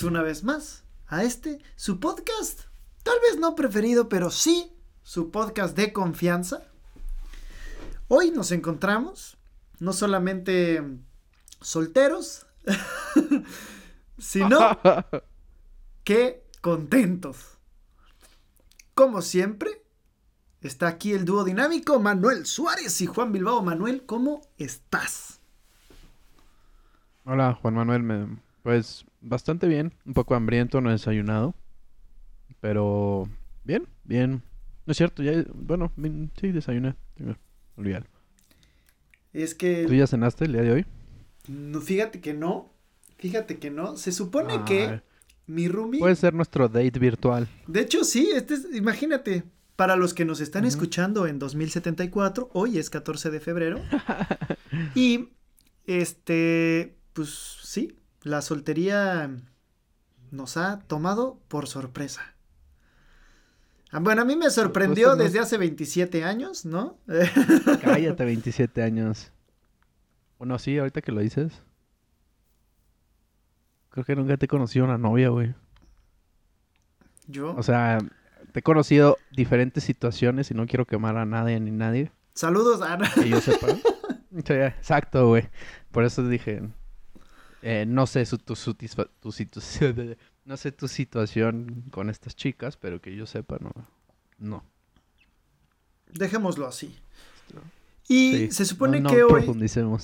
Bienvenidos una vez más a este, su podcast, tal vez no preferido, pero sí su podcast de confianza. Hoy nos encontramos no solamente solteros, sino que contentos. Como siempre, está aquí el dúo dinámico Manuel Suárez y Juan Bilbao. Manuel, ¿cómo estás? Hola, Juan Manuel. Me, pues bastante bien. Un poco hambriento, no he desayunado. Pero bien, bien. No es cierto, ya, bueno, sí, desayuné. Olvídalo. Es que... ¿Tú ya cenaste el día de hoy? No, fíjate que no. Fíjate que no. Se supone que mi roomie... Puede ser nuestro date virtual. De hecho, sí. Este es, imagínate, para los que nos están escuchando en 2074, hoy es 14 de febrero. y, este, pues sí, la soltería nos ha tomado por sorpresa. Ah, bueno, a mí me sorprendió desde hace 27 años, ¿no? Cállate, 27 años. Bueno, sí, ahorita que lo dices. Creo que nunca te he conocido una novia, güey. ¿Yo? O sea, te he conocido diferentes situaciones y no quiero quemar a nadie ni nadie. Saludos, Ana. Que yo sepa. exacto, güey. Por eso dije, eh, no sé tu, tu, situación, no sé tu situación con estas chicas, pero que yo sepa, no. No. Dejémoslo así. Y se supone que hoy,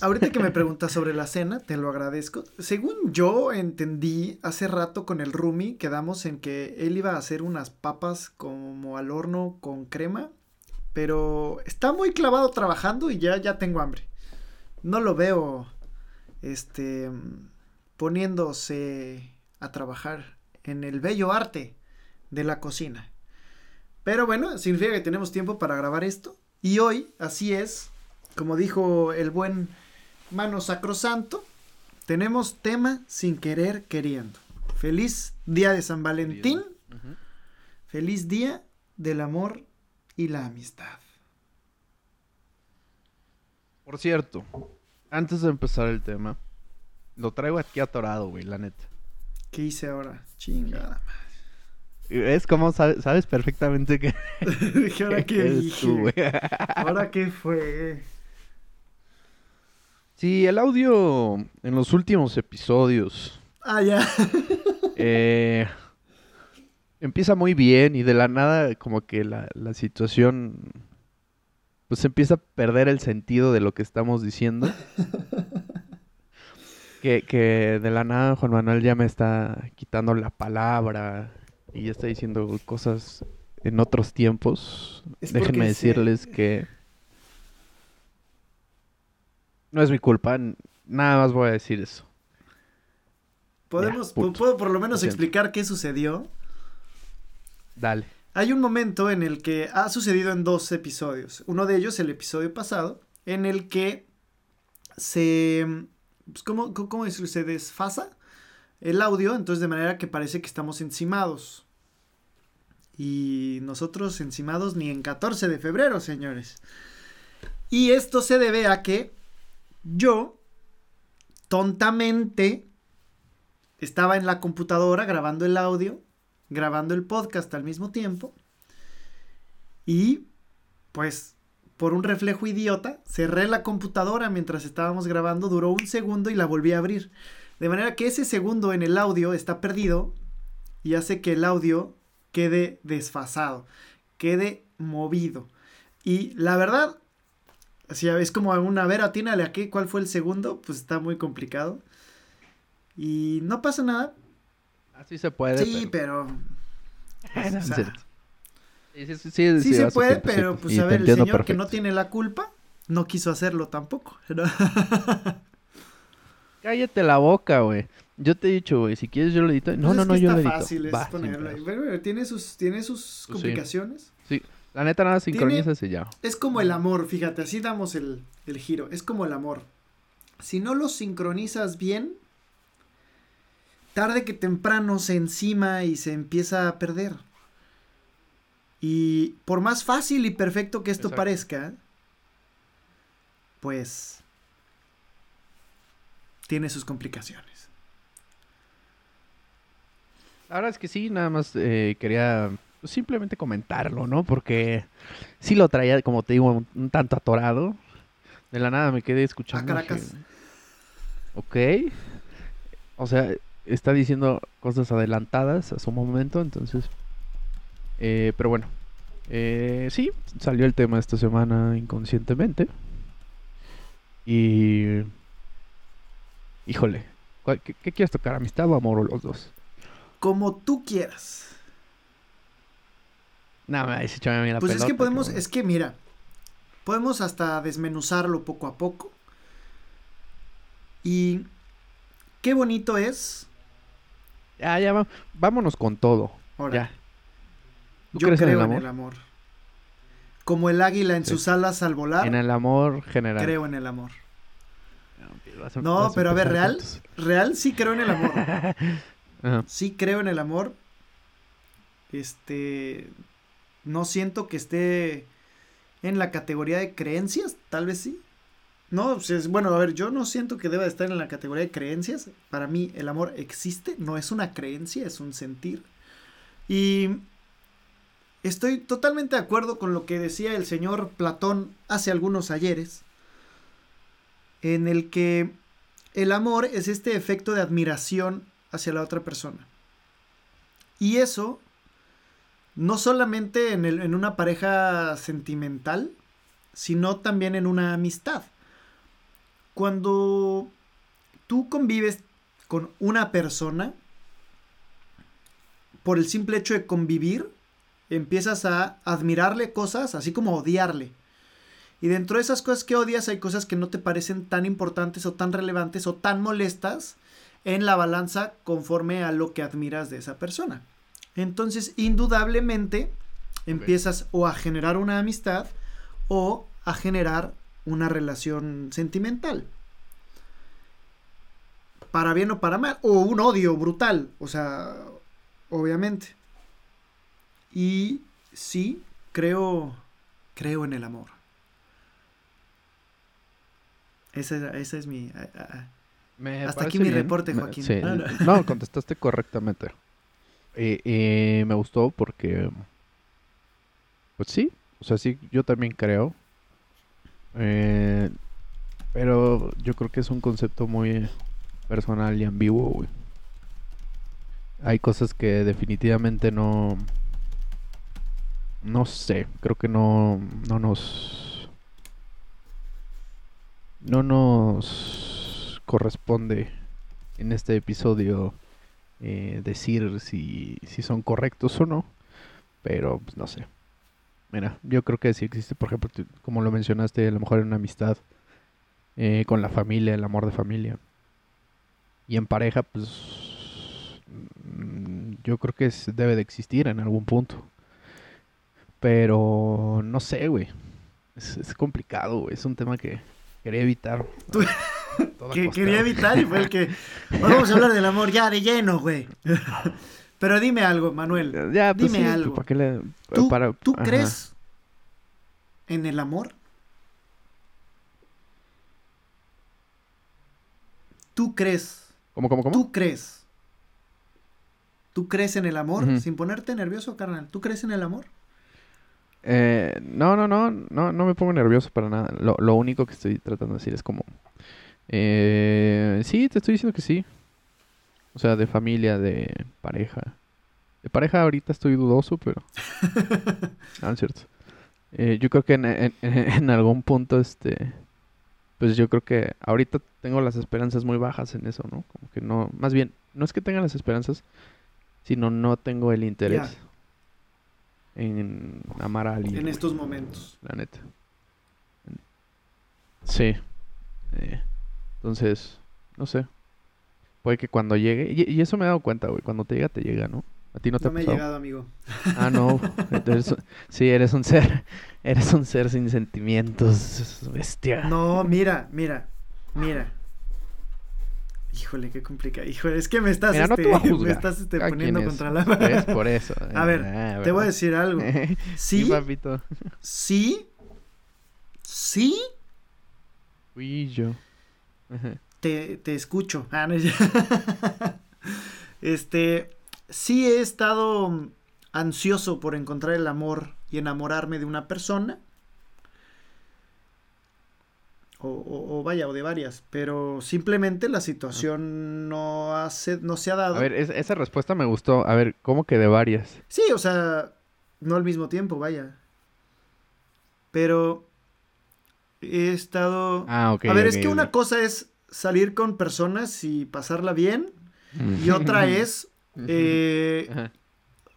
ahorita que me preguntas sobre la cena, te lo agradezco. Según yo entendí hace rato con el Rumi, quedamos en que él iba a hacer unas papas como al horno con crema, pero está muy clavado trabajando y ya, ya tengo hambre. No lo veo, este, poniéndose a trabajar en el bello arte de la cocina. Pero bueno, significa que tenemos tiempo para grabar esto. Y hoy, así es, como dijo el buen Mano Sacrosanto, tenemos tema sin querer queriendo. Feliz día de San Valentín. Feliz día del amor y la amistad. Por cierto, antes de empezar el tema, lo traigo aquí atorado, güey, la neta. ¿Qué hice ahora? Chingada madre. Es como sabes, perfectamente que. Dije, ¿ahora qué dije? ¿Ahora qué fue? Sí, el audio en los últimos episodios. Ah, ya. eh, empieza muy bien y de la nada como que la, la situación pues empieza a perder el sentido de lo que estamos diciendo. que, que de la nada Juan Manuel ya me está quitando la palabra y ya está diciendo cosas en otros tiempos. Déjenme decirles que no es mi culpa, nada más voy a decir eso. ¿Podemos, ¿Puedo por lo menos explicar qué sucedió? Dale. Hay un momento en el que ha sucedido en dos episodios. Uno de ellos, el episodio pasado, en el que se... Pues, ¿cómo, ¿Cómo? Se desfasa el audio, entonces de manera que parece que estamos encimados. Y nosotros encimados ni en 14 de febrero, señores. Y esto se debe a que yo, tontamente, estaba en la computadora grabando el audio, grabando el podcast al mismo tiempo. Y, pues, por un reflejo idiota, cerré la computadora mientras estábamos grabando, duró un segundo y la volví a abrir. De manera que ese segundo en el audio está perdido y hace que el audio quede desfasado, quede movido. Y la verdad, Así es como una, a ver, atínale aquí, ¿cuál fue el segundo? Pues está muy complicado. Y no pasa nada. Así se puede. Sí, pero... sí, sí, sí, sí, se puede, pero pues a ver, el señor que no tiene la culpa no quiso hacerlo tampoco. Cállate la boca, güey. Yo te he dicho, güey, si quieres yo lo edito. No, pues no, no, yo lo edito. fácil es ponerlo ahí. Bueno, tiene sus, tiene sus pues complicaciones. sí. La neta nada sincroniza ese ya. Es como el amor, fíjate, así damos el, el giro. Es como el amor. Si no lo sincronizas bien, tarde que temprano se encima y se empieza a perder. Y por más fácil y perfecto que esto parezca, pues tiene sus complicaciones. La verdad es que sí, nada más eh, quería simplemente comentarlo, ¿no? Porque sí lo traía, como te digo, un, un tanto atorado. De la nada me quedé escuchando. Ah, Caracas. dije, ok. O sea, está diciendo cosas adelantadas a su momento, entonces. eh, pero bueno. Eh, sí, salió el tema esta semana inconscientemente. Y. Híjole. ¿cuál- ¿Qué, qué quieres tocar? ¿Amistad o amor o los dos? Como tú quieras. No, me dice a mí la Pues es que podemos, es que mira, podemos hasta desmenuzarlo poco a poco. Y qué bonito es. Ya, ya, va- vámonos con todo. Ahora, Ya. ¿Tú yo crees creo en el amor? amor. Como el águila en Sí. sus alas al volar, En el amor general. creo en el amor. A- No, pero a ver, real, real sí creo en el amor. Sí creo en el amor. Este, no siento que esté en la categoría de creencias, tal vez sí. No, pues es- bueno, a ver, yo no siento que deba de estar en la categoría de creencias. Para mí el amor existe, no es una creencia, es un sentir. Y estoy totalmente de acuerdo con lo que decía el señor Platón hace algunos ayeres, en el que el amor es este efecto de admiración hacia la otra persona. Y eso, no solamente en, el- en una pareja sentimental, sino también en una amistad. Cuando tú convives con una persona, por el simple hecho de convivir, empiezas a admirarle cosas, así como odiarle. Y dentro de esas cosas que odias hay cosas que no te parecen tan importantes o tan relevantes o tan molestas en la balanza conforme a lo que admiras de esa persona. Entonces, indudablemente, empiezas o a generar una amistad o a generar una relación sentimental. Para bien o para mal. O un odio brutal. O sea, obviamente. Y sí, creo, creo en el amor. Esa, esa es mi... Me Hasta aquí mi bien. reporte, Me- Joaquín. sí. Ah, No, contestaste correctamente. Me gustó porque, pues sí, o sea, sí, yo también creo. Eh, pero yo creo que es un concepto muy personal y ambiguo. Hay cosas que definitivamente no, no sé, creo que no, no nos, no nos corresponde en este episodio eh, decir si, si son correctos o no, pero pues no sé. Mira, yo creo que sí existe, por ejemplo, como lo mencionaste, a lo mejor en una amistad eh, con la familia, el amor de familia. Y en pareja, pues mm, yo creo que es- debe de existir en algún punto. Pero no sé, güey. Es, es complicado, güey. Es un tema que quería evitar. Que quería evitar y fue el que... Vamos a hablar del amor ya de lleno, güey. Pero dime algo, Manuel. Ya, pues Dime sí, algo. ¿para qué le- ¿Tú, para- tú ajá. crees en el amor? ¿Tú crees? ¿Cómo, cómo, cómo? ¿Tú crees? ¿Tú crees en el amor? Sin ponerte nervioso, carnal. ¿Tú crees en el amor? Eh, no, no, no, no, no me pongo nervioso para nada. Lo, lo único que estoy tratando de decir es como... Eh, sí, te estoy diciendo que sí. O sea, de familia, de pareja. De pareja ahorita estoy dudoso, pero... No, no es cierto. Eh, yo creo que en, en- en algún punto, este... Pues yo creo que ahorita tengo las esperanzas muy bajas en eso, ¿no? Como que no... Más bien, no es que tenga las esperanzas, sino no tengo el interés en amar a alguien. En estos momentos. la neta. Sí. Eh, entonces, no sé. Puede que cuando llegue, y, y eso me he dado cuenta, güey, cuando te llega, te llega, ¿no? A ti no te No ha me he pasado. llegado, amigo. Ah, no. Eres sí, eres un ser, eres un ser sin sentimientos, bestia. No, mira, mira, mira. Híjole, qué complicado. Híjole, es que me estás, Mira, no este, te voy a me estás este, poniendo es. contra la ¿Ves? Por eso. A ver, Ah, Te voy a decir algo. Sí, Sí, papito. sí, sí, Fui yo. Ajá. Te, te escucho. Ah, no, este, sí he estado ansioso por encontrar el amor y enamorarme de una persona. O, vaya, o de varias, pero simplemente la situación no, hace, no se ha dado. A ver, esa respuesta me gustó. A ver, ¿cómo que de varias? Sí, o sea, no al mismo tiempo, vaya. Pero he estado... Ah, ok. A ver, es que una cosa es salir con personas y pasarla bien. Y otra es eh,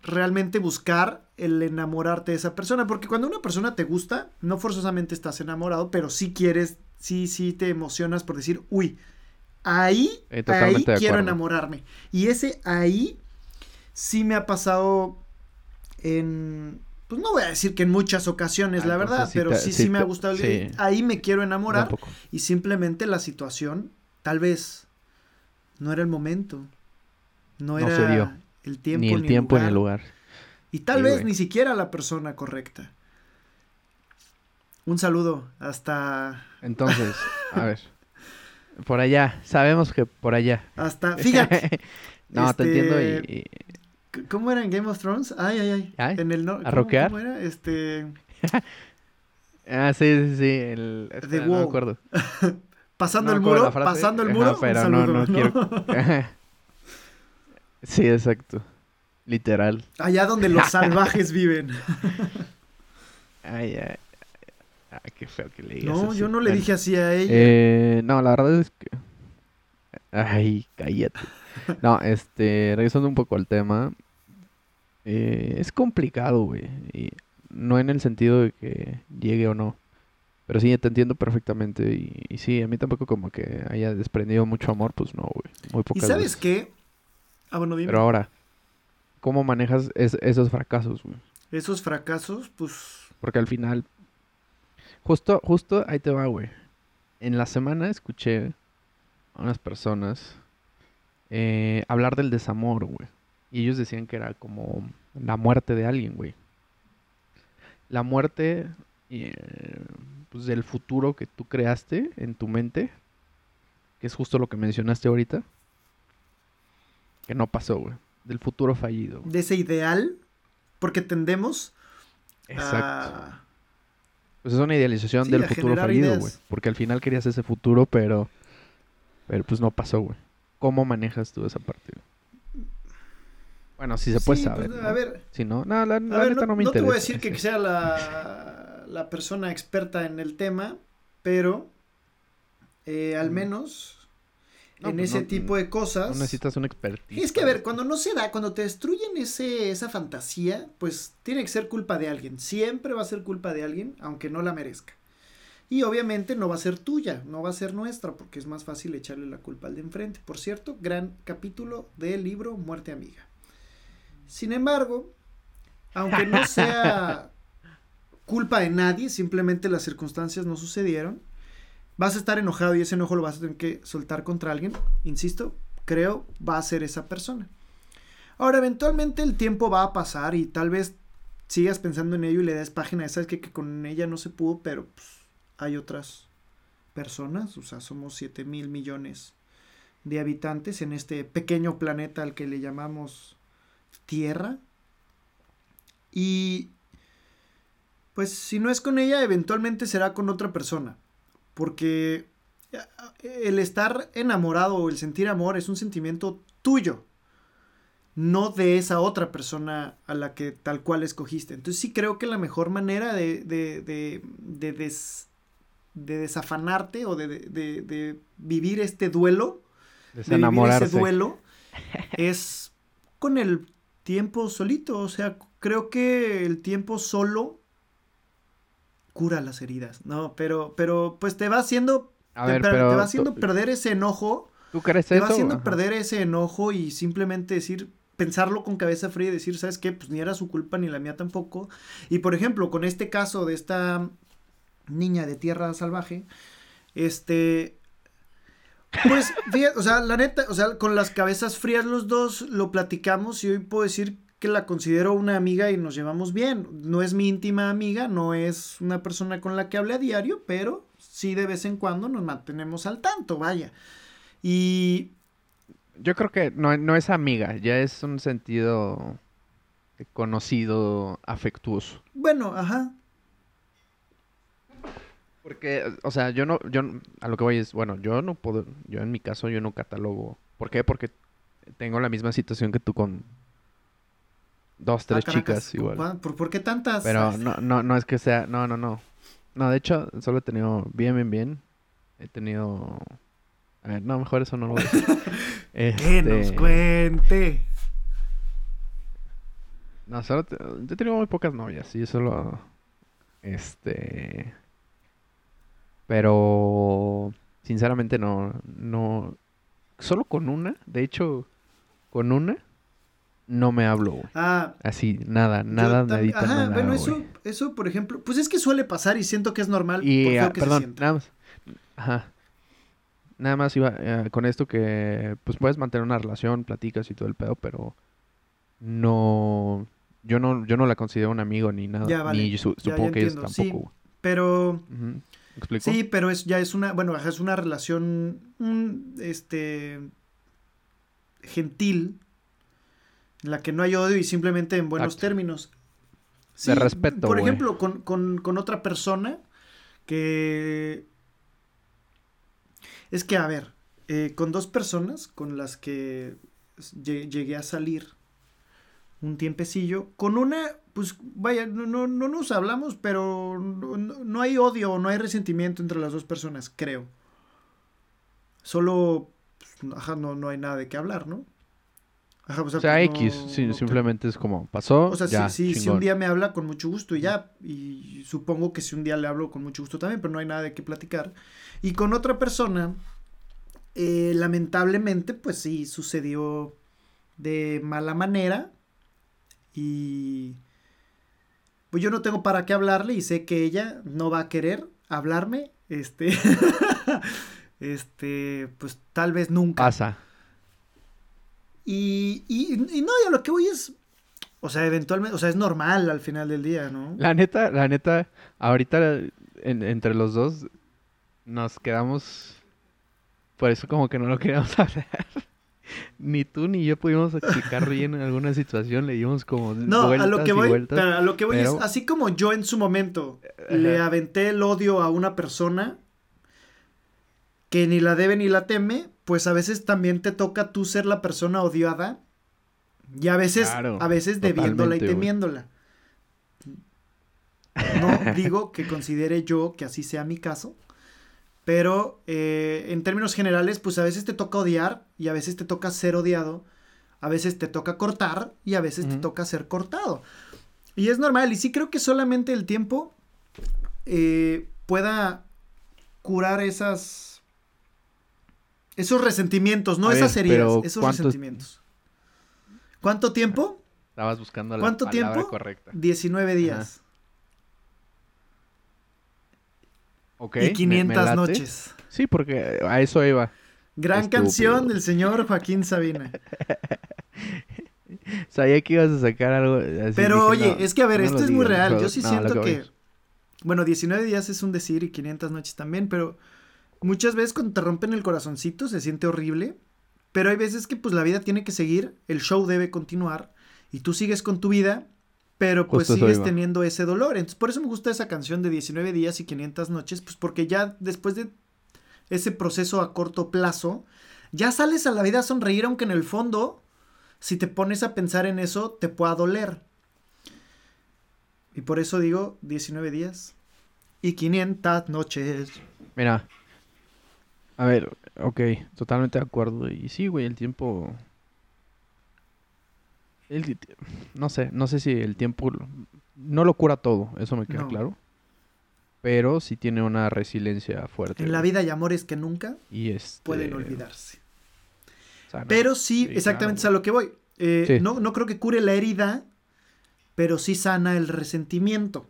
realmente buscar el enamorarte de esa persona. Porque cuando una persona te gusta, no forzosamente estás enamorado, pero sí quieres, sí, sí te emocionas por decir, uy, ahí, ahí quiero enamorarme. Y ese ahí sí me ha pasado en pues no voy a decir que en muchas ocasiones, la verdad, pero sí, sí, me ha gustado. Ahí me quiero enamorar y simplemente la situación, tal vez, no era el momento. No, era el tiempo ni el tiempo ni el lugar. Y tal vez ni siquiera la persona correcta. Un saludo hasta... Entonces, a ver. Por allá, sabemos que por allá. Hasta, fíjate. no, te entiendo y ¿Cómo era en Game of Thrones? Ay, ay, ay. En el no, ¿A roquear? ¿Cómo era? Este. ah, sí, sí, sí. El, este, no me acuerdo. pasando el muro, pasando el muro. pero no, no, quiero. sí, exacto. Literal. Allá donde los salvajes viven. ay, ay. Ay, qué feo que le digas No, yo no le dije así a ella. Eh, no, la verdad es que. Ay, cállate. No, este, regresando un poco al tema, eh, es complicado, güey. Y no en el sentido de que llegue o no. Pero sí, te entiendo perfectamente. Y, sí, a mí tampoco como que haya desprendido mucho amor, pues no, güey. Muy ¿Y sabes qué? Ah, bueno, dime. Pero ahora, ¿cómo manejas esos fracasos, güey? Esos fracasos, pues... Porque al final... Justo, justo ahí te va, güey. En la semana escuché a unas personas eh, hablar del desamor, güey. Y ellos decían que era como la muerte de alguien, güey. La muerte eh, pues del futuro que tú creaste en tu mente, que es justo lo que mencionaste ahorita, que no pasó, güey. Del futuro fallido. De ese ideal, porque tendemos Exacto. Pues es una idealización del futuro fallido, güey. Porque al final querías ese futuro, pero, pero pues no pasó, güey. ¿Cómo manejas tú esa parte? Bueno, si se puede saber. Pues, a ver. Si no, no, la, no, no, me interesa. No te voy a decir que sea la, la persona experta en el tema, pero eh, al menos en pues ese tipo de cosas. No necesitas un expertise. Es que, a ver, cuando no se da, cuando te destruyen ese, esa fantasía, pues tiene que ser culpa de alguien. Siempre va a ser culpa de alguien, aunque no la merezca. Y obviamente no va a ser tuya, no va a ser nuestra, porque es más fácil echarle la culpa al de enfrente. Por cierto, gran capítulo del libro Muerte Amiga. Sin embargo, aunque no sea culpa de nadie, simplemente las circunstancias no sucedieron, vas a estar enojado y ese enojo lo vas a tener que soltar contra alguien. Insisto, creo va a ser esa persona. Ahora, eventualmente el tiempo va a pasar y tal vez sigas pensando en ello y le des página, sabes que, que con ella no se pudo, pero pues, hay otras personas, o sea, somos 7 mil millones de habitantes en este pequeño planeta al que le llamamos Tierra. Y pues si no es con ella, eventualmente será con otra persona. Porque el estar enamorado o el sentir amor es un sentimiento tuyo, no de esa otra persona a la que tal cual escogiste. Entonces sí creo que la mejor manera de, de, de, de de desafanarte o de, vivir este duelo, de vivir ese duelo, es con el tiempo solito. O sea, creo que el tiempo solo cura las heridas, ¿no? Pero, pero pues te va haciendo, te, va haciendo perder ese enojo. ¿Tú crees te va haciendo perder ese enojo y simplemente decir, pensarlo con cabeza fría y decir, ¿sabes qué? Pues ni era su culpa ni la mía tampoco. Y por ejemplo, con este caso de esta niña de tierra salvaje, este, pues, fíjate, o sea, la neta, o sea, con las cabezas frías los dos lo platicamos y hoy puedo decir que la considero una amiga y nos llevamos bien. No es mi íntima amiga, no es una persona con la que hable a diario, pero sí de vez en cuando nos mantenemos al tanto, vaya. Y Yo creo que no, no es amiga, ya es un sentido conocido, afectuoso. Bueno, ajá. Porque, o sea, yo no, yo, a lo que voy es, bueno, yo no puedo, yo en mi caso, yo no catalogo. ¿Por qué? Porque tengo la misma situación que tú con dos, tres Ah, chicas igual. ¿Por, ¿Por qué tantas? Pero no, no, no es que sea, no, no, no. No, de hecho, solo he tenido bien, bien, bien. He tenido... A ver, no, mejor eso no lo voy a decir. Que nos Este, cuente. No, solo te- yo he tenido muy pocas novias, y solo... Este... Pero... Sinceramente no, no... Solo con una, de hecho, con una, no me hablo, güey. Ah, Así, nada, nada, nadita, Ajá, nada, bueno, eso, eso, por ejemplo, pues es que suele pasar y siento que es normal por Y, feo ah, que se perdón, sienta. nada más. Ajá. Nada más iba eh, con esto que, pues puedes mantener una relación, platicas y todo el pedo, pero no, yo no, yo no la considero un amigo ni nada, Ya, vale. ni su- Ya, ya supongo que entiendo. tampoco. Sí. Pero. ¿Me explico? sí, pero es ya es una, bueno, es una relación, este, gentil, en la que no hay odio y simplemente en buenos Exacto. términos. De respeto, Por ejemplo, con, con, con otra persona que... Es que, a ver, eh, con dos personas con las que lle- llegué a salir un tiempecillo, con una, pues vaya, no, no, no nos hablamos, pero no, no- hay odio, no hay resentimiento entre las dos personas, creo. Solo, pues, ajá, no, no hay nada de qué hablar, ¿no? Ajá, O sea, pues, X, no- sí, no te- simplemente es como, pasó, o sea, ya, si, un día me habla con mucho gusto y ya, y supongo que si un día le hablo con mucho gusto también, pero no hay nada de qué platicar. Y con otra persona, eh, lamentablemente, pues sí, sucedió de mala manera y pues yo no tengo para qué hablarle y sé que ella no va a querer hablarme, este, este, pues tal vez nunca. Pasa. Y, y, y no, y a lo que voy es, o sea, eventualmente, o sea, es normal al final del día, ¿no? La neta, la neta, ahorita en- entre los dos nos quedamos. Por eso como que no lo queríamos hablar. Ni tú ni yo pudimos explicar bien en alguna situación, le dimos como No, vueltas a lo que voy, vueltas. pero a lo que voy pero- es, así como yo en su momento le aventé el odio a una persona que ni la debe ni la teme, pues a veces también te toca tú ser la persona odiada y a veces, Claro, a veces debiéndola y temiéndola. No digo que considere yo que así sea mi caso, pero eh, en términos generales, pues a veces te toca odiar y a veces te toca ser odiado, a veces te toca cortar y a veces te toca ser cortado. Y es normal, y sí creo que solamente el tiempo eh, pueda curar esas... Esos resentimientos, no A esas ver, heridas, esos ¿cuánto- resentimientos. ¿Cuánto tiempo? Estabas buscando la ¿Cuánto palabra tiempo? correcta. 19 días. Ok, y me- me 500 late. noches. Sí, porque a eso iba. Gran Estúpido. canción del señor Joaquín Sabina. Sabía que ibas a sacar algo así. Pero dije, oye, no, es que a ver, no esto es muy real. Yo sí no, siento que, bueno, 19 días es un decir y 500 noches también, pero muchas veces cuando te rompen el corazoncito se siente horrible, pero hay veces que pues la vida tiene que seguir, el show debe continuar y tú sigues con tu vida, pero pues Justo sigues teniendo ese dolor. Entonces, por eso me gusta esa canción de 19 días y 500 noches, pues porque ya después de ese proceso a corto plazo, ya sales a la vida a sonreír, aunque en el fondo, si te pones a pensar en eso, te pueda doler. Y por eso digo 19 días y 500 noches. Mira. A ver, ok, totalmente de acuerdo. Y sí, güey, el tiempo. El no sé, no sé si el tiempo no lo cura todo, eso me queda No. claro. Pero sí tiene una resiliencia fuerte. En la vida hay amores que nunca y este, pueden olvidarse. Pero sí, Sí, exactamente es a lo que voy. Eh, Sí. no, no creo que cure la herida, pero sí sana el resentimiento.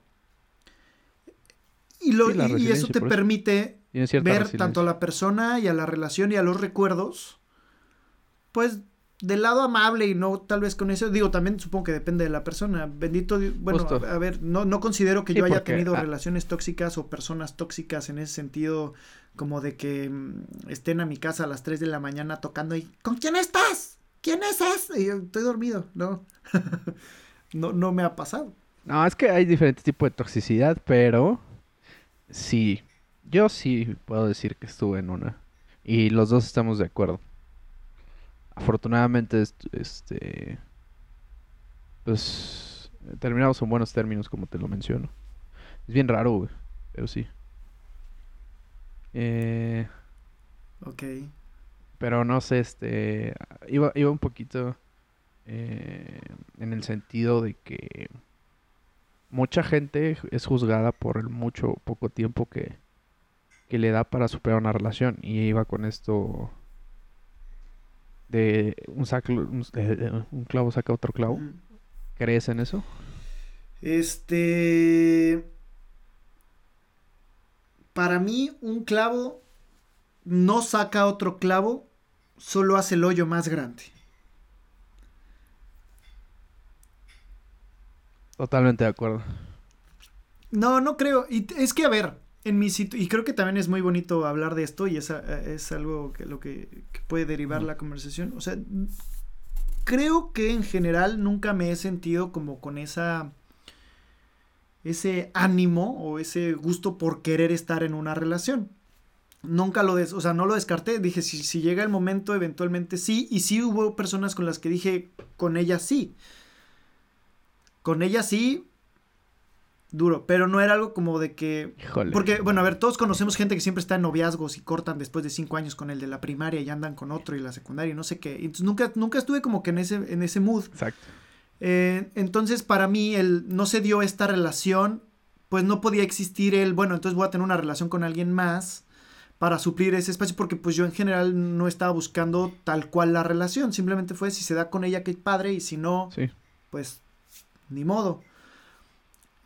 Y, lo, Sí, la y- y, eso te eso. permite ver tanto a la persona y a la relación y a los recuerdos, pues del lado amable y no tal vez con eso, digo, también supongo que depende de la persona. Bendito, Dios, bueno, a, a ver, no, no considero que Sí, yo haya tenido ah. relaciones tóxicas o personas tóxicas en ese sentido, como de que mm, estén a mi casa a las 3 de la mañana tocando y ¿con quién estás? ¿Quién es ese? Y yo, estoy dormido, no. no, no me ha pasado. No, es que hay diferentes tipos de toxicidad, pero sí, yo sí puedo decir que estuve en una. Y los dos estamos de acuerdo. Afortunadamente, est- este, pues terminamos en buenos términos, como te lo menciono. Es bien raro, güey, pero sí. Eh, Ok. pero no sé, este, iba, iba un poquito eh, en el sentido de que mucha gente es juzgada por el mucho poco tiempo que, que le da para superar una relación. Y iba con esto de un, un, eh, un clavo saca otro clavo. ¿Crees en eso? Este. Para mí, un clavo no saca otro clavo, solo hace el hoyo más grande. Totalmente de acuerdo. No, no creo. Y es que, a ver, en mi y creo que también es muy bonito hablar de esto y es, es algo que lo que, que puede derivar la conversación. O sea, creo que en general nunca me he sentido como con esa ese ánimo o ese gusto por querer estar en una relación. Nunca lo des, o sea, no lo descarté, dije si, si llega el momento eventualmente sí y sí hubo personas con las que dije con ella sí. Con ella sí duro, pero no era algo como de que Híjole. porque, bueno, a ver, todos conocemos gente que siempre está en noviazgos y cortan después de cinco años con el de la primaria y andan con otro y la secundaria y no sé qué. Entonces nunca, nunca estuve como que en ese, en ese mood. Exacto. Eh, entonces, para mí, el no se dio esta relación, pues no podía existir el, bueno, entonces voy a tener una relación con alguien más para suplir ese espacio, porque pues yo en general no estaba buscando tal cual la relación, simplemente fue si se da con ella, qué padre, y si no, Sí. pues ni modo.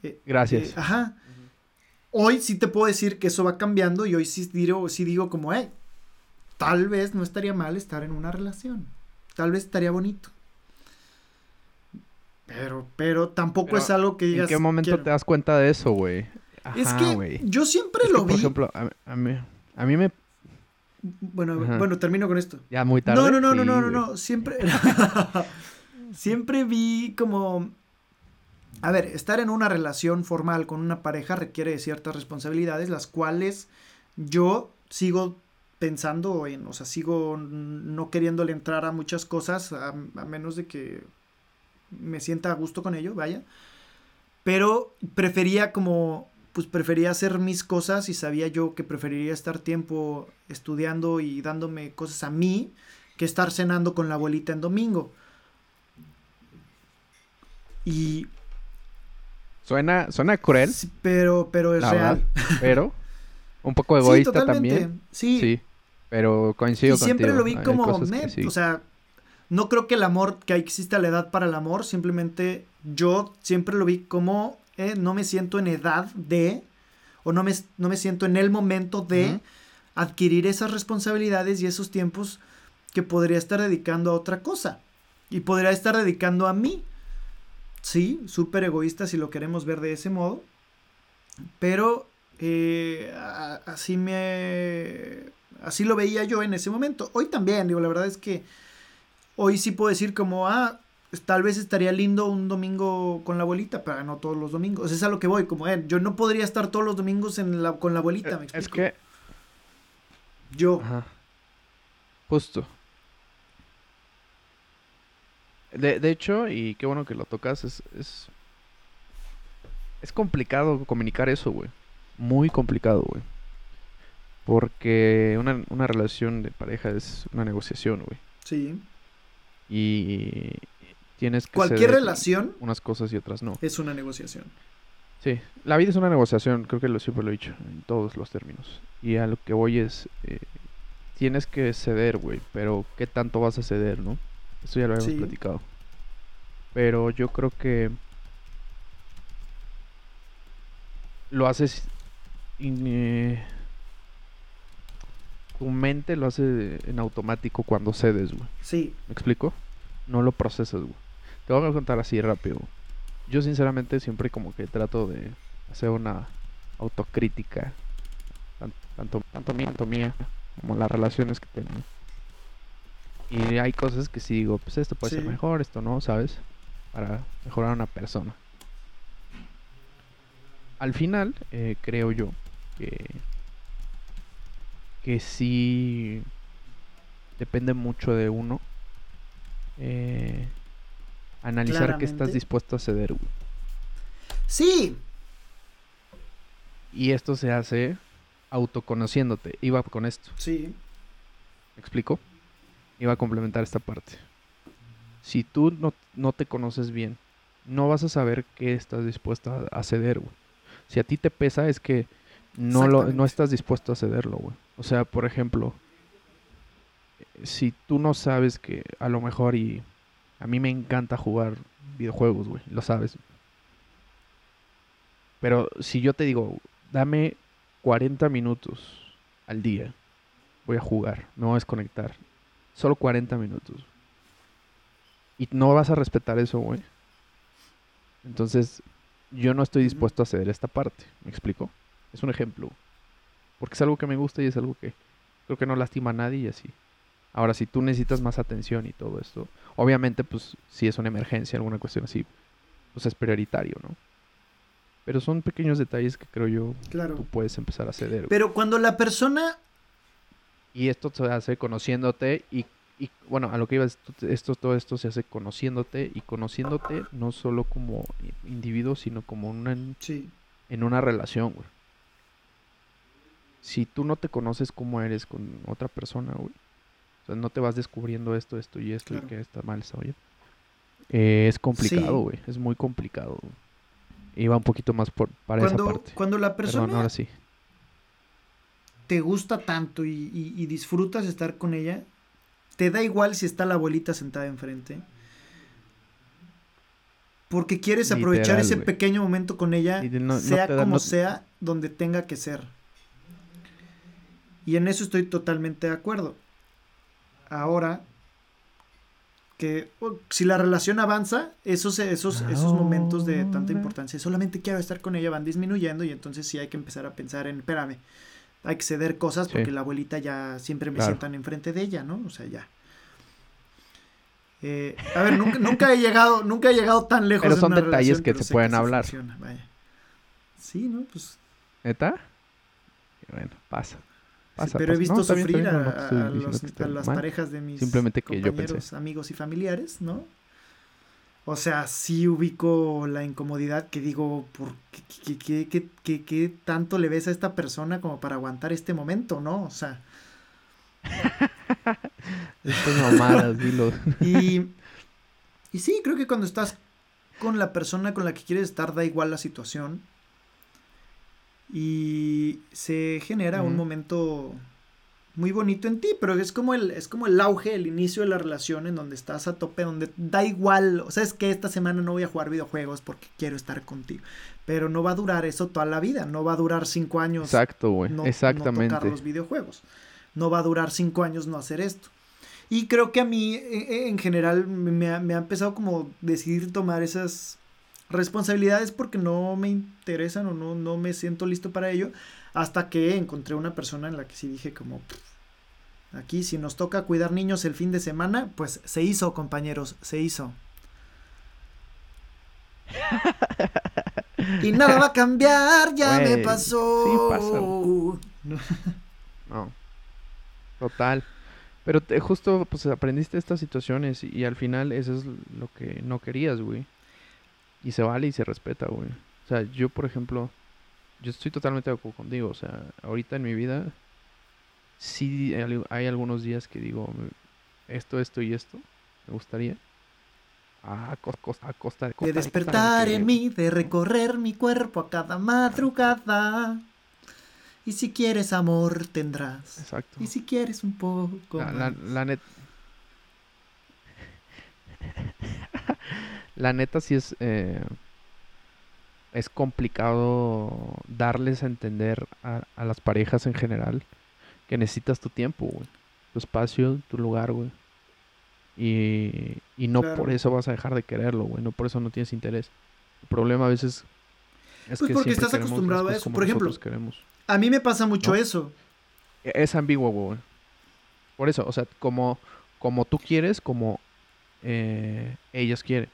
Eh, Gracias. eh, ajá. Hoy sí te puedo decir que eso va cambiando y hoy sí digo, sí digo como, hey, tal vez no estaría mal estar en una relación. Tal vez estaría bonito. Pero, pero tampoco Pero, es algo que digas. ¿En qué momento quiero. te das cuenta de eso, güey? Es que yo siempre Es que, lo por vi. ejemplo, a, a mí, a mí me... bueno, Ajá. bueno, termino con esto. Ya muy tarde. No, no, no, no, Sí, no, no, no. Siempre. siempre vi como. A ver, estar en una relación formal con una pareja requiere de ciertas responsabilidades, las cuales yo sigo pensando en, o sea, sigo no queriéndole entrar a muchas cosas, a, a menos de que me sienta a gusto con ello, vaya. Pero prefería como, pues prefería hacer mis cosas y sabía yo que preferiría estar tiempo estudiando y dándome cosas a mí que estar cenando con la abuelita en domingo. Y, Suena, suena cruel, sí, pero, pero es la real. verdad, pero un poco Sí, egoísta totalmente. también. Sí, Sí, pero coincido y siempre contigo. lo vi Hay como, o sea, no creo que el amor, que exista la edad para el amor, simplemente yo siempre lo vi como, eh, no me siento en edad de, o no me, no me siento en el momento de adquirir esas responsabilidades y esos tiempos que podría estar dedicando a otra cosa. Y podría estar dedicando a mí. Sí, súper egoísta si lo queremos ver de ese modo. Pero eh, a- así me... Así lo veía yo en ese momento. Hoy también, digo, la verdad es que hoy sí puedo decir como, ah, tal vez estaría lindo un domingo con la abuelita, pero no todos los domingos. Es a lo que voy, como, eh, yo no podría estar todos los domingos en la, con la abuelita, ¿me Es explico? que, Yo. ajá, justo. De, de hecho, y qué bueno que lo tocas, es, es, es complicado comunicar eso, güey. Muy complicado, güey. Porque una, una relación de pareja es una negociación, güey. Sí. Y tienes que Cualquier relación unas cosas y otras no. es una negociación. Sí, la vida es una negociación, creo que lo, siempre lo he dicho, en todos los términos. Y a lo que voy es, eh, tienes que ceder, güey, pero ¿qué tanto vas a ceder, no? Esto ya lo habíamos Sí. platicado. Pero yo creo que lo haces... in- eh, tu mente lo hace en automático cuando cedes, güey. Sí. ¿Me explico? No lo procesas, güey. Te voy a contar así rápido. Yo sinceramente siempre como que trato de hacer una autocrítica. Tanto, tanto, mía, tanto mía como las relaciones que tengo. Y hay cosas que sí digo, pues esto puede ser mejor, esto no, ¿sabes? Para mejorar a una persona. Al final, eh, creo yo que que sí depende mucho de uno. Eh, analizar qué estás dispuesto a ceder, güey. Sí. Y esto se hace autoconociéndote. Iba con esto. Sí. ¿Me explico? Iba a complementar esta parte. Si tú no, no te conoces bien, no vas a saber qué estás dispuesto a, ceder, güey. Si a ti te pesa es que no, lo, no estás dispuesto a cederlo, güey. O sea, por ejemplo, si tú no sabes que a lo mejor y a mí me encanta jugar videojuegos, güey, lo sabes. Pero si yo te digo, dame 40 minutos al día, voy a jugar, me voy a desconectar. Solo 40 minutos. Y no vas a respetar eso, güey. Entonces, yo no estoy dispuesto a ceder esta parte. ¿Me explico? Es un ejemplo. Porque es algo que me gusta y es algo que creo que no lastima a nadie y así. Ahora, si tú necesitas más atención y todo esto, obviamente, pues, si es una emergencia, alguna cuestión así, pues es prioritario, ¿no? Pero son pequeños detalles que creo yo claro. tú puedes empezar a ceder. Pero cuando la persona... Y esto se hace conociéndote y, y bueno, a lo que ibas, esto, todo esto se hace conociéndote y conociéndote no solo como individuo, sino como una, sí. en una relación, güey si tú no te conoces cómo eres con otra persona, güey. O sea, no te vas descubriendo esto, esto y esto y que está mal, bien. Eh, es complicado, güey. Es muy complicado. Iba un poquito más por, para esa parte. Cuando la persona ahora sí. Te gusta tanto y, y, disfrutas estar con ella, te da igual si está la abuelita sentada enfrente. Porque quieres aprovechar ese pequeño momento con ella, sea como sea, donde tenga que ser. Y en eso estoy totalmente de acuerdo. Ahora, que oh, si la relación avanza, esos, esos, esos momentos de tanta importancia, solamente quiero estar con ella, van disminuyendo y entonces sí hay que empezar a pensar en, espérame, hay que ceder cosas porque la abuelita ya siempre me sientan enfrente de ella, ¿no? O sea, ya. Eh, a ver, nunca, he llegado, nunca he llegado tan lejos. Pero son detalles que se pueden hablar. Sí, ¿no? Pues. ¿Neta? Bueno, pasa pero he visto sufrir a, las parejas de mis Simplemente compañeros, amigos y familiares, ¿no? O sea, sí ubico la incomodidad que digo, ¿por qué, qué, qué, tanto le ves a esta persona como para aguantar este momento, no? O sea... Estas mamadas, dilo. y, y sí, creo que cuando estás con la persona con la que quieres estar, da igual la situación y se genera un momento muy bonito en ti, pero es como el es como el auge, el inicio de la relación en donde estás a tope, donde da igual, o sea, es que esta semana no voy a jugar videojuegos porque quiero estar contigo, pero no va a durar eso toda la vida, no va a durar cinco años. Exacto, güey, exactamente. No tocar los videojuegos, no va a durar cinco años no hacer esto. Y creo que a mí, e, e, en general, me me ha empezado como decidir tomar esas responsabilidades porque no me interesan o no, no me siento listo para ello. Hasta que encontré una persona en la que sí dije como, aquí si nos toca cuidar niños el fin de semana, pues se hizo, compañeros, se hizo. y nada va a cambiar, ya me pasó. no. Total. Pero te, justo pues aprendiste estas situaciones y, y, al final eso es lo que no querías, güey. Y se vale y se respeta, güey. O sea, yo, por ejemplo, yo estoy totalmente de acuerdo contigo. O sea, ahorita en mi vida, sí hay, algunos días que digo, esto, esto y esto, me gustaría. A, costa, a costa, de, de despertar en mí, de recorrer mi cuerpo a cada madrugada. Y si quieres amor, tendrás. Exacto. Y si quieres un poco. La, la, net... la neta sí es, eh, es complicado darles a entender a, las parejas en general que necesitas tu tiempo, güey. Tu espacio, tu lugar, güey. Y, y no por eso vas a dejar de quererlo, güey. No por eso no tienes interés. El problema a veces es pues porque estás acostumbrado a eso. Por ejemplo, a mí me pasa mucho eso. E, es ambiguo, güey. Por eso, o sea, como, como tú quieres, como eh, ellas quieren.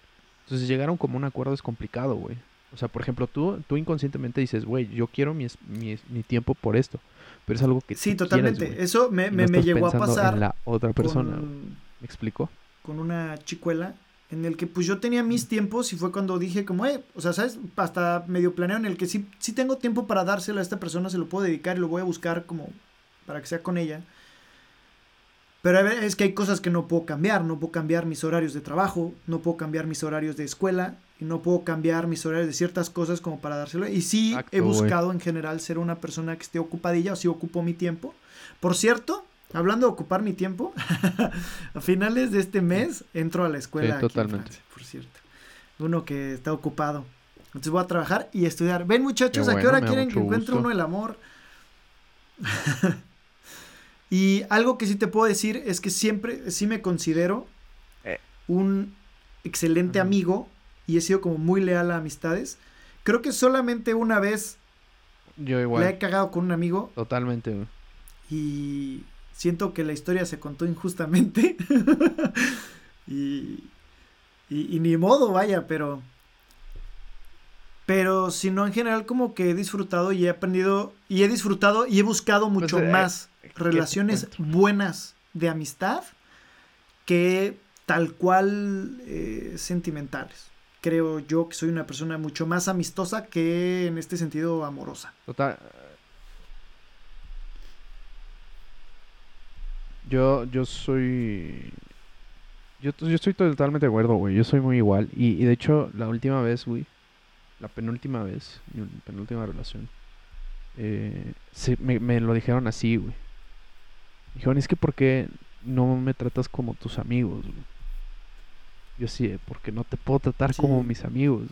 Entonces llegaron como un acuerdo es complicado, güey. O sea, por ejemplo, tú, tú inconscientemente dices, güey, yo quiero mi, mi, tiempo por esto. Pero es algo que... Sí, totalmente. Eso me, me, llegó a pasar. En la otra persona. ¿Me explico? Con una chicuela en el que pues yo tenía mis tiempos y fue cuando dije como, eh, o sea, ¿sabes? Hasta medio planeo en el que sí, sí tengo tiempo para dárselo a esta persona, se lo puedo dedicar y lo voy a buscar como para que sea con ella. Pero es que hay cosas que no puedo cambiar, no puedo cambiar mis horarios de trabajo, no puedo cambiar mis horarios de escuela y no puedo cambiar mis horarios de ciertas cosas como para dárselo. Y sí he buscado en general ser una persona que esté ocupadilla o si ocupo mi tiempo. Por cierto, hablando de ocupar mi tiempo, a finales de este mes entro a la escuela. totalmente. por cierto. Uno que está ocupado. Entonces voy a trabajar y estudiar. Ven muchachos, ¿a qué hora quieren que encuentre uno el amor? Y algo que sí te puedo decir es que siempre, sí me considero eh. un excelente amigo y he sido como muy leal a amistades. Creo que solamente una vez Yo igual. le he cagado con un amigo. Totalmente. Y siento que la historia se contó injustamente. y, y, ni modo, vaya, pero... Pero si no, en general como que he disfrutado y he aprendido y he disfrutado y he buscado pues, mucho eh, más relaciones buenas de amistad que tal cual eh, sentimentales. Creo yo que soy una persona mucho más amistosa que en este sentido amorosa. Total. Yo, yo soy. Yo, yo estoy totalmente de acuerdo, güey. Yo soy muy igual. Y, y de hecho, la última vez, güey. La penúltima vez. Mi penúltima relación. Eh, me, me, lo dijeron así, güey. Dijeron, es que ¿por qué no me tratas como tus amigos? Yo sí, porque no te puedo tratar como mis amigos.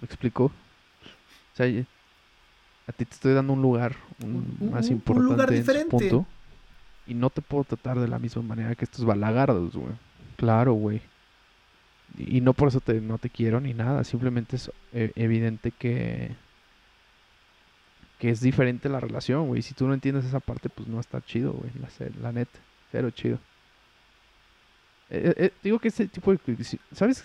¿Me explico? O sea, a ti te estoy dando un lugar más importante un lugar diferente. punto, y no te puedo tratar de la misma manera que estos balagardos, güey. Claro, güey. Y, no por eso te, no te quiero ni nada. Simplemente es eh, evidente que que es diferente la relación, güey. Si tú no entiendes esa parte, pues no está chido, güey. La, la neta, cero chido. Eh, eh, eh, digo que este tipo de... ¿Sabes?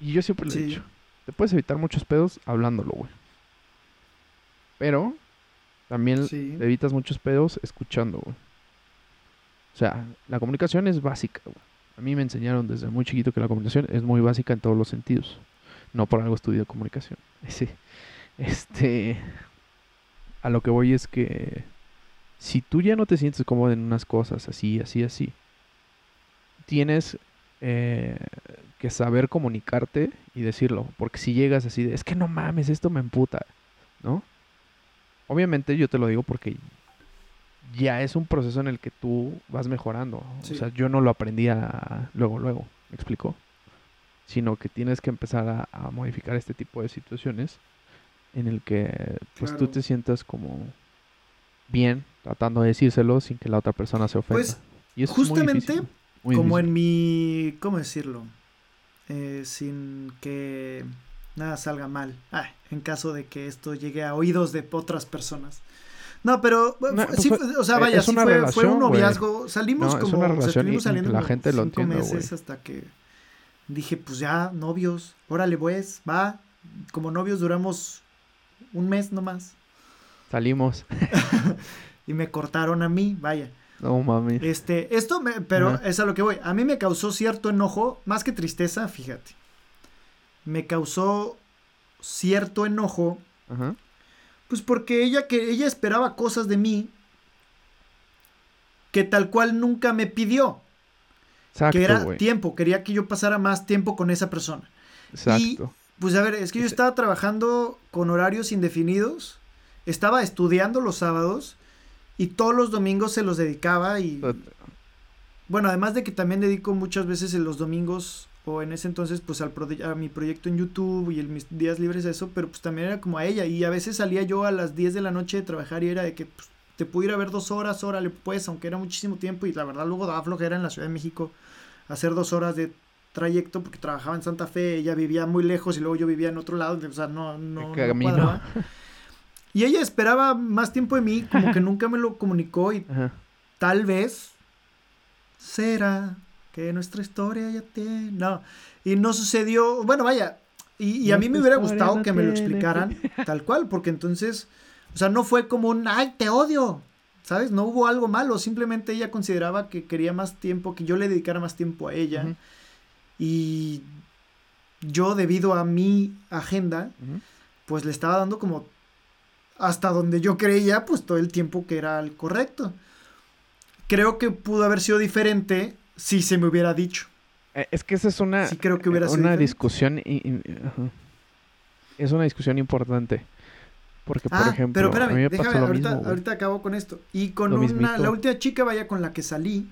Y yo siempre lo he dicho. Te puedes evitar muchos pedos hablándolo, güey. Pero también evitas muchos pedos escuchando, güey. O sea, la comunicación es básica, güey. A mí me enseñaron desde muy chiquito que la comunicación es muy básica en todos los sentidos. No por algo estudio comunicación. Sí. Este. A lo que voy es que. Si tú ya no te sientes cómodo en unas cosas así, así, así, tienes eh, que saber comunicarte y decirlo. Porque si llegas así de, es que no mames, esto me emputa, ¿no? Obviamente yo te lo digo porque ya es un proceso en el que tú vas mejorando. O sea, yo no lo aprendí luego, luego, ¿me explico? Sino que tienes que empezar a, a modificar este tipo de situaciones en el que pues tú te sientas como bien tratando de decírselo sin que la otra persona se ofenda. Pues y justamente como en mi, ¿cómo decirlo? Eh, sin que nada salga mal. Ah, en caso de que esto llegue a oídos de otras personas. No, pero sí, o sea, vaya, sí fue, fue, un noviazgo. Salimos como una relación saliendo la gente lo cinco meses hasta que dije, pues ya, novios, órale pues, va. Como novios duramos un mes nomás. Salimos. y me cortaron a mí, vaya. No mami. Este, esto me, pero es a lo que voy. A mí me causó cierto enojo, más que tristeza, fíjate. Me causó cierto enojo. Ajá. Pues porque ella que ella esperaba cosas de mí que tal cual nunca me pidió. Exacto, que era tiempo, quería que yo pasara más tiempo con esa persona. Exacto. Pues a ver, es que yo estaba trabajando con horarios indefinidos, estaba estudiando los sábados y todos los domingos se los dedicaba y... Bueno, además de que también dedico muchas veces en los domingos o en ese entonces pues al a mi proyecto en YouTube y en mis días libres eso, pero pues también era como a ella. Y a veces salía yo a las 10 de la noche de trabajar y era de que pues, te pudiera ver dos horas, órale, pues, aunque era muchísimo tiempo y la verdad luego daba flojera en la Ciudad de México hacer dos horas de trayecto porque trabajaba en Santa Fe, ella vivía muy lejos y luego yo vivía en otro lado, o sea, no, no, no. Y ella esperaba más tiempo de mí, como que nunca me lo comunicó y tal vez será que nuestra historia ya tiene... No, y no sucedió, bueno, vaya, y, a mí me hubiera gustado que me lo explicaran tal cual, porque entonces, o sea, no fue como un, ay, te odio, ¿sabes? No hubo algo malo, simplemente ella consideraba que quería más tiempo, que yo le dedicara más tiempo a ella. Y yo, debido a mi agenda, pues le estaba dando como hasta donde yo creía, pues todo el tiempo que era el correcto. Creo que pudo haber sido diferente si se me hubiera dicho. Eh, es que esa es una, sí, creo que hubiera una discusión. es una discusión importante. Porque, por ah, ejemplo, pero espérame, déjame, ahorita, ahorita acabo con esto. Y con una, la última chica, vaya, con la que salí,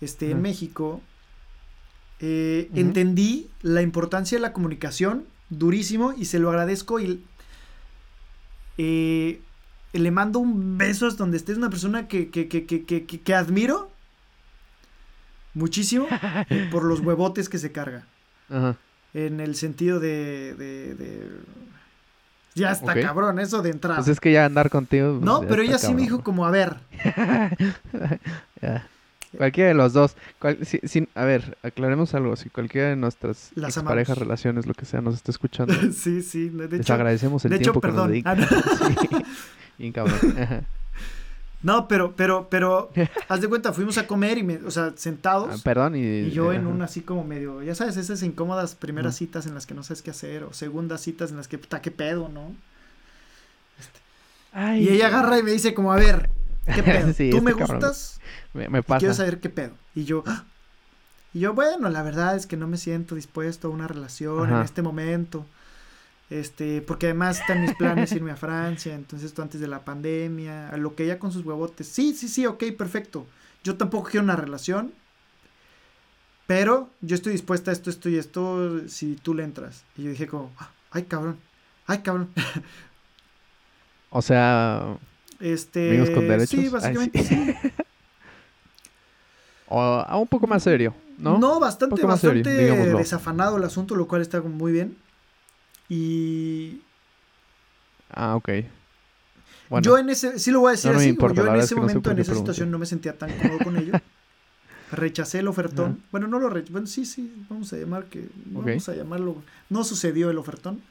este, en México, eh, entendí la importancia de la comunicación durísimo y se lo agradezco y eh, le mando un beso hasta donde estés, una persona que, que, que, que admiro muchísimo por los huevotes que se carga. Ajá. En el sentido de, de, ya está cabrón, eso de entrada. Pues es que ya andar contigo. Pues, no, pero ella sí me dijo como, a ver. Cualquiera de los dos. a ver, aclaremos algo. Si cualquiera de nuestras parejas, relaciones, lo que sea, nos está escuchando. sí, sí. De hecho, les agradecemos el de tiempo hecho, perdón. que nos dedican. sí. Bien cabrón. No, pero, pero, pero, haz de cuenta, fuimos a comer y me, o sea, sentados. Ah, perdón, y, yo en un así como medio, ya sabes, esas incómodas primeras citas en las que no sabes qué hacer, o segundas citas en las que, puta, qué pedo, ¿no? Este, y ella agarra y me dice como, a ver, ¿qué pedo? ¿Tú me gustas? Me, pasa. quiero saber qué pedo. Y yo, ¡ah! y yo, bueno, la verdad es que no me siento dispuesto a una relación en este momento. Este, porque además están mis planes irme a Francia, entonces esto antes de la pandemia, a lo que ella con sus huevotes. Sí, sí, sí, ok, perfecto. Yo tampoco quiero una relación, pero yo estoy dispuesta a esto, esto y esto si tú le entras. Y yo dije como, ay cabrón, ay cabrón. O sea, este, con derechos. Sí, básicamente sí. o a un poco más serio, ¿no? No, bastante, bastante desafanado el asunto, lo cual está muy bien. Y. Ah, ok. Yo en ese, sí lo voy a decir así, yo en ese momento, en esa situación no me sentía tan cómodo con ello. Rechacé el ofertón. Bueno, no lo rechacé. Bueno, sí, sí, vamos a llamar que. Vamos a llamarlo. No sucedió el ofertón.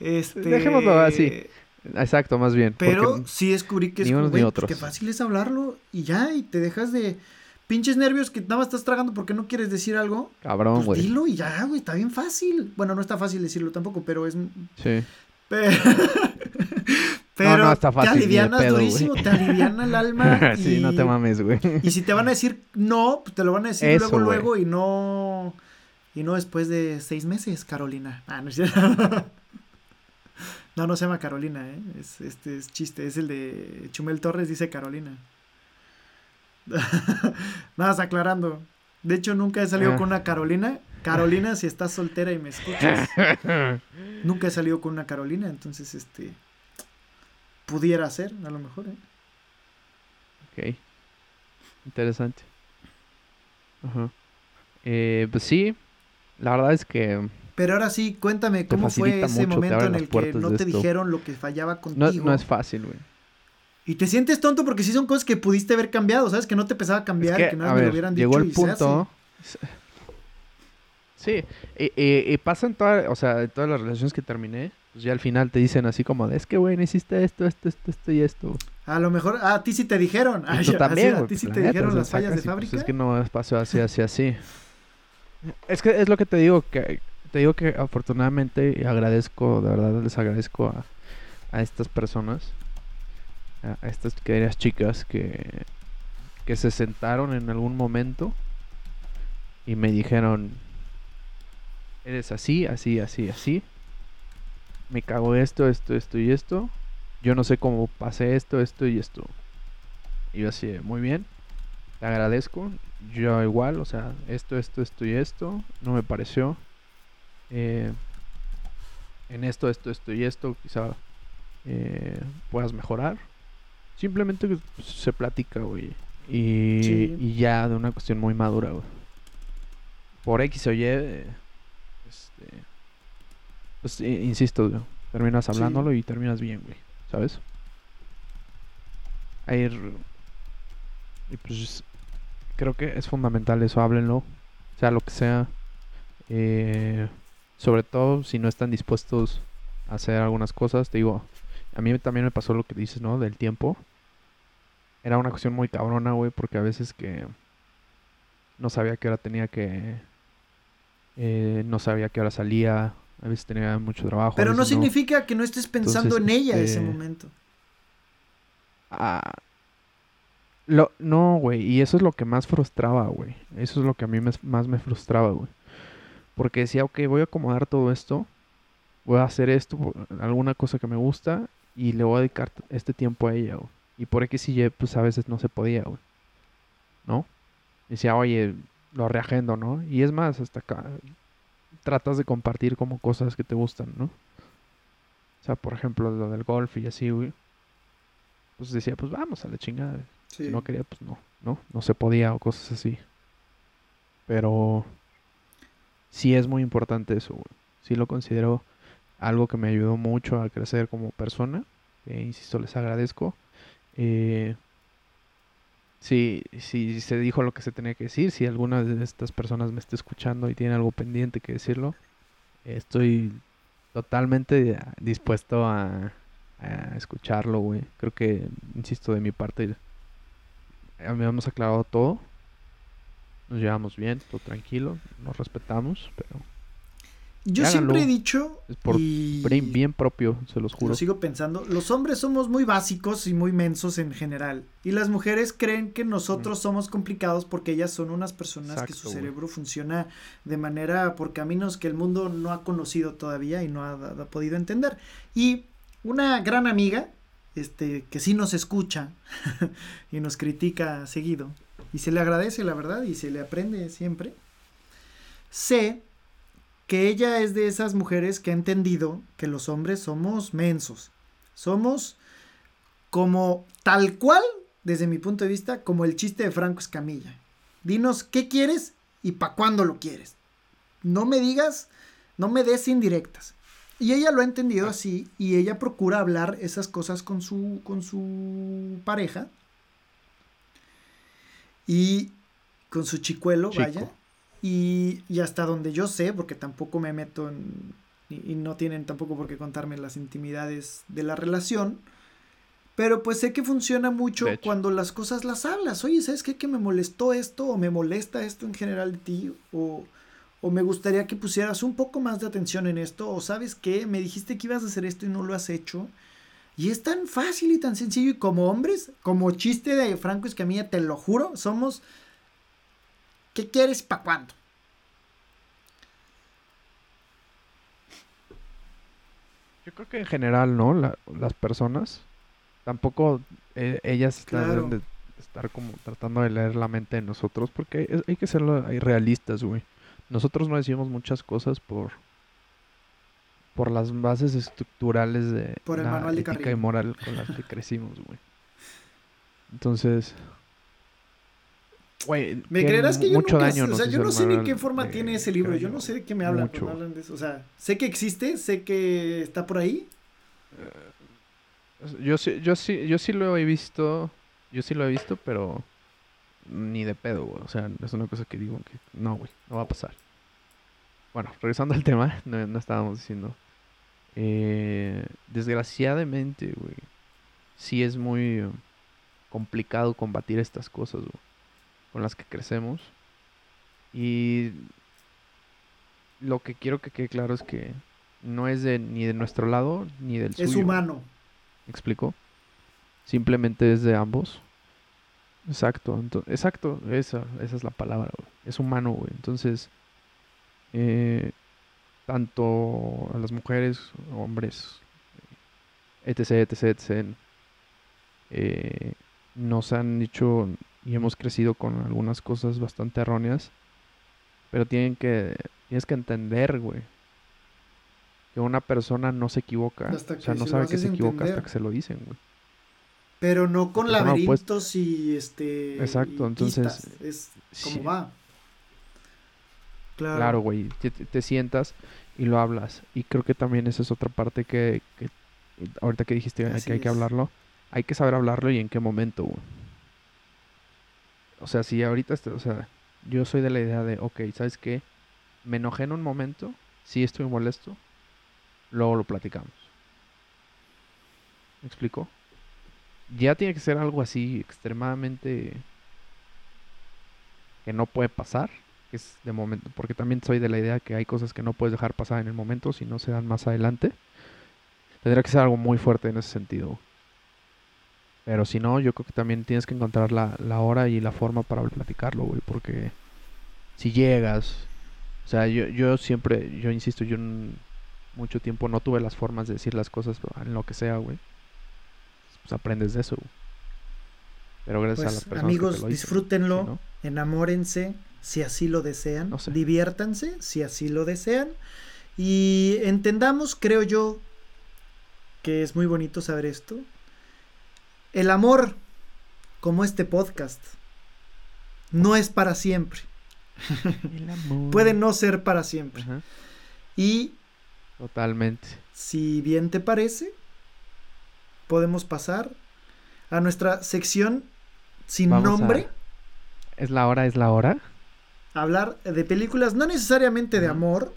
este. Dejémoslo así. Exacto, más bien. Pero sí descubrí que es como, pues, que fácil es hablarlo y ya, y te dejas de pinches nervios que nada más estás tragando porque no quieres decir algo. Cabrón, pues güey. dilo y ya, güey, está bien fácil. Bueno, no está fácil decirlo tampoco, pero es. Sí. Pero, no, no está fácil, te alivianas durísimo, te aliviana el alma. Y, sí, no te mames, güey. Y si te van a decir no, pues te lo van a decir luego, luego y no. Y no después de seis meses, Carolina. Ah, no es cierto. No, no se llama Carolina, ¿eh? Es, este es chiste, es el de Chumel Torres, dice Carolina. Nada, más aclarando. De hecho, nunca he salido con una Carolina. Carolina, si estás soltera y me escuchas. nunca he salido con una Carolina, entonces, este. Pudiera ser, a lo mejor, ¿eh? Ok. Interesante. Ajá. Eh, pues sí, la verdad es que. Pero ahora sí, cuéntame, ¿cómo fue ese momento en el que no te dijeron lo que fallaba contigo? No, no es fácil, güey. Y te sientes tonto porque sí son cosas que pudiste haber cambiado, ¿sabes? Que no te empezaba a cambiar, que, nada me lo hubieran dicho. Llegó el punto. Sí, y, pasa en todas, o sea, en todas las relaciones que terminé, pues ya al final te dicen así como, es que, güey, no hiciste esto, esto, esto, esto y esto. A lo mejor, a ti sí te dijeron. A, también, a ti sí te dijeron las fallas de fábrica. Pues es que no pasó así, así, así. Es que es lo que te digo, que te digo que afortunadamente agradezco, de verdad les agradezco a, estas personas a, estas queridas chicas que, que se sentaron en algún momento y me dijeron, eres así, así, así, así. Me cago esto, esto, esto y esto. Yo no sé cómo pasé esto, esto y esto. Y yo así, muy bien. Te agradezco. Yo igual, o sea, esto, esto, esto y esto. No me pareció. Eh, en esto, esto, esto y esto. Quizá eh, puedas mejorar. Simplemente se platica, güey. Y, y ya de una cuestión muy madura, güey. Por X o Y, eh, este, pues insisto, güey, terminas hablándolo y terminas bien, güey. ¿Sabes? Ahí, y pues creo que es fundamental eso, háblenlo, sea lo que sea. Eh, sobre todo si no están dispuestos a hacer algunas cosas, te digo, a mí también me pasó lo que dices, ¿no? Del tiempo. Era una cuestión muy cabrona, güey, porque a veces que no sabía qué hora tenía que... Eh, no sabía qué hora salía, a veces tenía mucho trabajo. Pero no significa que no estés pensando en ella en ese este, momento. Ah, lo, no, güey, y eso es lo que más frustraba, güey. Eso es lo que a mí más me frustraba, güey. Porque decía, ok, voy a acomodar todo esto, voy a hacer esto, alguna cosa que me gusta, y le voy a dedicar este tiempo a ella, güey. Y por X y Y, pues a veces no se podía, güey. ¿No? Decía, oye, lo reagendo, ¿no? Y es más, hasta acá tratas de compartir como cosas que te gustan, ¿no? O sea, por ejemplo, lo del golf y así, güey. Pues decía, pues vamos a la chingada. Si no quería, pues no, ¿no? No se podía o cosas así. Pero sí es muy importante eso. Sí lo considero algo que me ayudó mucho a crecer como persona. Eh, insisto, les agradezco. Eh, si, si se dijo lo que se tenía que decir, si alguna de estas personas me está escuchando y tiene algo pendiente que decirlo, estoy totalmente dispuesto a, escucharlo, güey. Creo que, insisto, de mi parte, hemos aclarado todo. Nos llevamos bien, todo tranquilo, nos respetamos, pero yo siempre he dicho. Es por bien propio, se los juro. Lo sigo pensando. Los hombres somos muy básicos y muy mensos en general. Y las mujeres creen que nosotros somos complicados porque ellas son unas personas que su cerebro funciona de manera por caminos que el mundo no ha conocido todavía y no ha, podido entender. Y una gran amiga, este, que sí nos escucha y nos critica seguido. Y se le agradece, la verdad, y se le aprende siempre. Sé que ella es de esas mujeres que ha entendido que los hombres somos mensos. Somos como tal cual, desde mi punto de vista, como el chiste de Franco Escamilla. Dinos qué quieres y para cuándo lo quieres. No me digas, no me des indirectas. Y ella lo ha entendido así y ella procura hablar esas cosas con su, con su pareja. Y con su chicuelo, vaya. Y, hasta donde yo sé, porque tampoco me meto en... Y, no tienen tampoco por qué contarme las intimidades de la relación. Pero pues sé que funciona mucho cuando las cosas las hablas. Oye, ¿sabes qué? Que me molestó esto o me molesta esto en general de ti. O, o me gustaría que pusieras un poco más de atención en esto. O sabes qué? Me dijiste que ibas a hacer esto y no lo has hecho. Y es tan fácil y tan sencillo. Y como hombres, como chiste de Franco Escamilla, te lo juro, somos ¿Qué quieres para cuándo? Yo creo que en general, ¿no? las personas tampoco eh, ellas están de estar como tratando de leer la mente de nosotros porque hay que ser realistas, güey. Nosotros no decimos muchas cosas por por las bases estructurales de la ética y moral con las que crecimos, güey. Entonces, ¿Me creerás que yo nunca, o sea, yo no sé ni qué forma tiene ese libro, yo no sé de qué me hablan de eso, o sea, sé que existe, sé que está por ahí. Eh, yo sí, yo sí, yo sí lo he visto, yo sí lo he visto, pero ni de pedo, güey, o sea, es una cosa que digo que no, güey, no va a pasar. Bueno, regresando al tema, no, estábamos diciendo. Eh, desgraciadamente, güey, sí es muy complicado combatir estas cosas, güey con las que crecemos. Y lo que quiero que quede claro es que no es de ni de nuestro lado ni del suyo. Es humano. ¿Me explico? Simplemente es de ambos. Exacto, exacto, esa, esa es la palabra, Es humano, güey. Entonces, eh, tanto a las mujeres, hombres, etc, etc, etc, eh, nos han dicho y hemos crecido con algunas cosas bastante erróneas. Pero tienen que, tienes que entender, güey, que una persona no se equivoca. Hasta o sea, no se sabe que se equivoca hasta que se lo dicen, güey. Pero no con laberintos y este. Exacto, y entonces, pistas, Es como Sí. va. Claro. Güey. Te, te- te sientas y lo hablas. Y creo que también esa es otra parte que, que ahorita que dijiste Así que hay que hablarlo, hay que saber hablarlo y en qué momento, güey. O sea, si ahorita, está- o sea, yo soy de la idea de, ok, ¿sabes qué? Me enojé en un momento, sí estoy molesto, luego lo platicamos. ¿Me explico? Ya tiene que ser algo así extremadamente que no puede pasar, es de momento, porque también soy de la idea que hay cosas que no puedes dejar pasar en el momento si no se dan más adelante. Tendría que ser algo muy fuerte en ese sentido. Pero si no, yo creo que también tienes que encontrar la, la hora y la forma para platicarlo, güey, porque si llegas, o sea, yo, yo siempre, yo insisto, yo mucho tiempo no tuve las formas de decir las cosas en lo que sea, güey. Pues aprendes de eso, güey. Pero gracias a las Pues personas que amigos, te lo dicen, disfrútenlo, no, enamórense si así lo desean, No sé. diviértanse si así lo desean y entendamos, creo yo, que es muy bonito saber esto. El amor, como este podcast, no es para siempre. El amor. Puede no ser para siempre. Ajá, Y Totalmente. si bien te parece, podemos pasar a nuestra sección sin Vamos a- nombre. ¿Es la hora? ¿Es la hora? Hablar de películas, no necesariamente de amor,